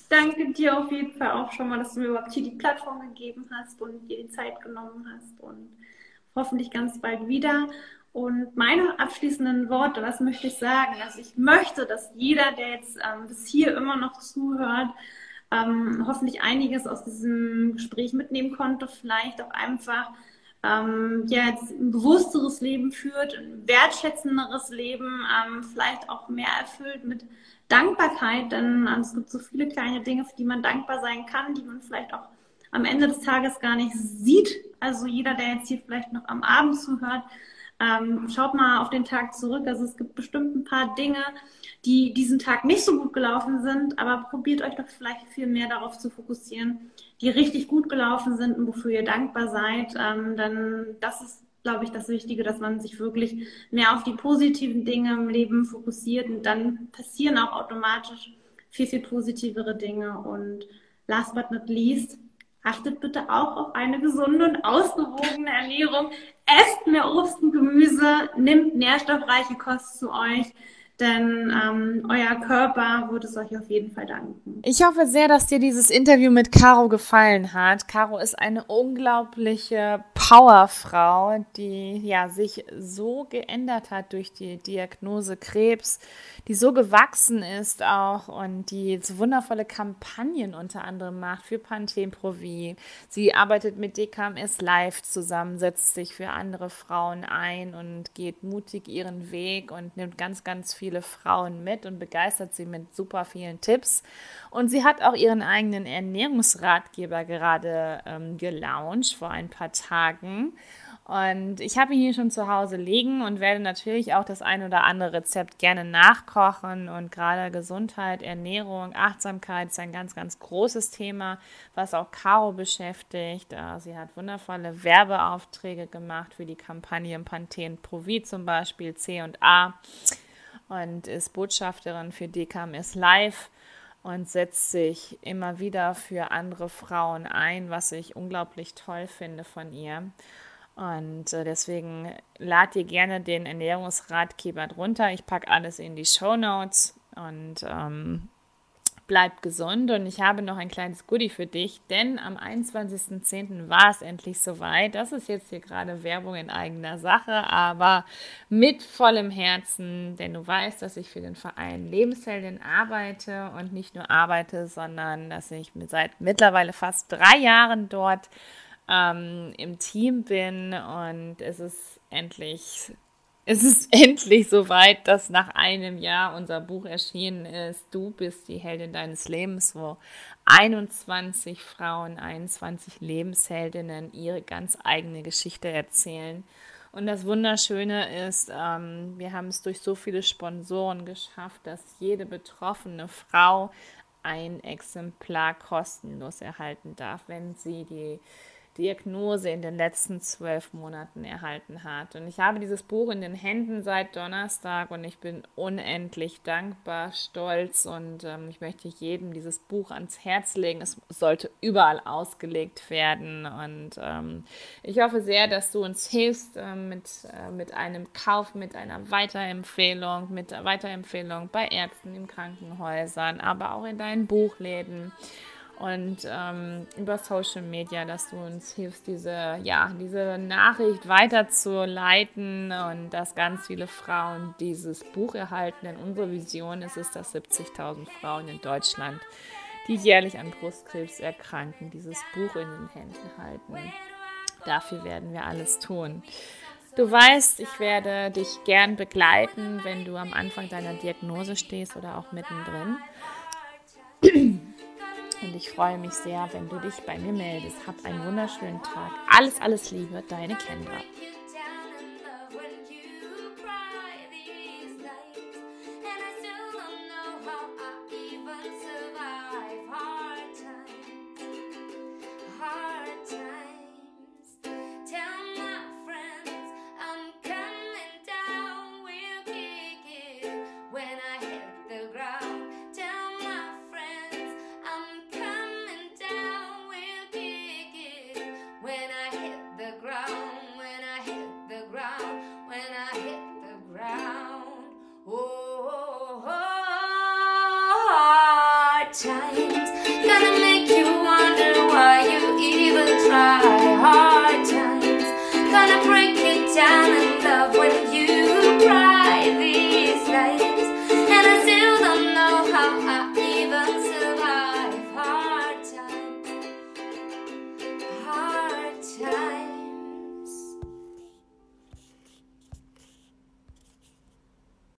Speaker 2: danke dir auf jeden Fall auch schon mal, dass du mir überhaupt hier die Plattform gegeben hast und dir die Zeit genommen hast und hoffentlich ganz bald wieder. Und meine abschließenden Worte, was möchte ich sagen? Also ich möchte, dass jeder, der jetzt ähm, bis hier immer noch zuhört, ähm, hoffentlich einiges aus diesem Gespräch mitnehmen konnte, vielleicht auch einfach ähm, jetzt ein bewussteres Leben führt, ein wertschätzenderes Leben, ähm, vielleicht auch mehr erfüllt mit Dankbarkeit, denn ähm, es gibt so viele kleine Dinge, für die man dankbar sein kann, die man vielleicht auch am Ende des Tages gar nicht sieht. Also jeder, der jetzt hier vielleicht noch am Abend zuhört, ähm, schaut mal auf den Tag zurück. Also es gibt bestimmt ein paar Dinge, die diesen Tag nicht so gut gelaufen sind, aber probiert euch doch vielleicht viel mehr darauf zu fokussieren, die richtig gut gelaufen sind und wofür ihr dankbar seid. Ähm, denn das ist glaube ich, das Wichtige, dass man sich wirklich mehr auf die positiven Dinge im Leben fokussiert und dann passieren auch automatisch viel, viel positivere Dinge. Und last but not least, achtet bitte auch auf eine gesunde und ausgewogene Ernährung. Esst mehr Obst und Gemüse, nimmt nährstoffreiche Kost zu euch denn ähm, euer Körper wird es euch auf jeden Fall danken.
Speaker 1: Ich hoffe sehr, dass dir dieses Interview mit Caro gefallen hat. Caro ist eine unglaubliche Powerfrau, die ja sich so geändert hat durch die Diagnose Krebs, die so gewachsen ist auch und die so wundervolle Kampagnen unter anderem macht für Panthen Provi. Sie arbeitet mit DKMS Live zusammen, setzt sich für andere Frauen ein und geht mutig ihren Weg und nimmt ganz, ganz viel viele Frauen mit und begeistert sie mit super vielen Tipps. Und sie hat auch ihren eigenen Ernährungsratgeber gerade ähm, gelauncht vor ein paar Tagen. Und ich habe ihn hier schon zu Hause liegen und werde natürlich auch das ein oder andere Rezept gerne nachkochen. Und gerade Gesundheit, Ernährung, Achtsamkeit ist ein ganz, ganz großes Thema, was auch Caro beschäftigt. Äh, sie hat wundervolle Werbeaufträge gemacht für die Kampagne Panthen Provi zum Beispiel, C und A und ist Botschafterin für DKMS Live und setzt sich immer wieder für andere Frauen ein, was ich unglaublich toll finde von ihr. Und äh, deswegen lad dir gerne den Ernährungsratgeber drunter. Ich packe alles in die Show Notes und ähm, bleibt gesund und ich habe noch ein kleines Goodie für dich, denn am 21.10. war es endlich soweit. Das ist jetzt hier gerade Werbung in eigener Sache, aber mit vollem Herzen, denn du weißt, dass ich für den Verein Lebensheldin arbeite und nicht nur arbeite, sondern dass ich seit mittlerweile fast drei Jahren dort ähm, im Team bin und es ist endlich es ist endlich soweit, dass nach einem Jahr unser Buch erschienen ist. Du bist die Heldin deines Lebens, wo 21 Frauen, 21 Lebensheldinnen ihre ganz eigene Geschichte erzählen. Und das Wunderschöne ist, ähm, wir haben es durch so viele Sponsoren geschafft, dass jede betroffene Frau ein Exemplar kostenlos erhalten darf, wenn sie die Diagnose in den letzten zwölf Monaten erhalten hat. Und ich habe dieses Buch in den Händen seit Donnerstag und ich bin unendlich dankbar, stolz und ähm, ich möchte jedem dieses Buch ans Herz legen. Es sollte überall ausgelegt werden und ähm, ich hoffe sehr, dass du uns hilfst äh, mit, äh, mit einem Kauf, mit einer Weiterempfehlung, mit Weiterempfehlung bei Ärzten, in Krankenhäusern, aber auch in deinen Buchläden und ähm, über Social Media, dass du uns hilfst, diese, ja, diese Nachricht weiterzuleiten und dass ganz viele Frauen dieses Buch erhalten. Denn unsere Vision ist es, dass 70.000 Frauen in Deutschland, die jährlich an Brustkrebs erkranken, dieses Buch in den Händen halten. Dafür werden wir alles tun. Du weißt, ich werde dich gern begleiten, wenn du am Anfang deiner Diagnose stehst oder auch mittendrin. Und ich freue mich sehr, wenn du dich bei mir meldest. Hab einen wunderschönen Tag. Alles, alles Liebe, deine Kendra.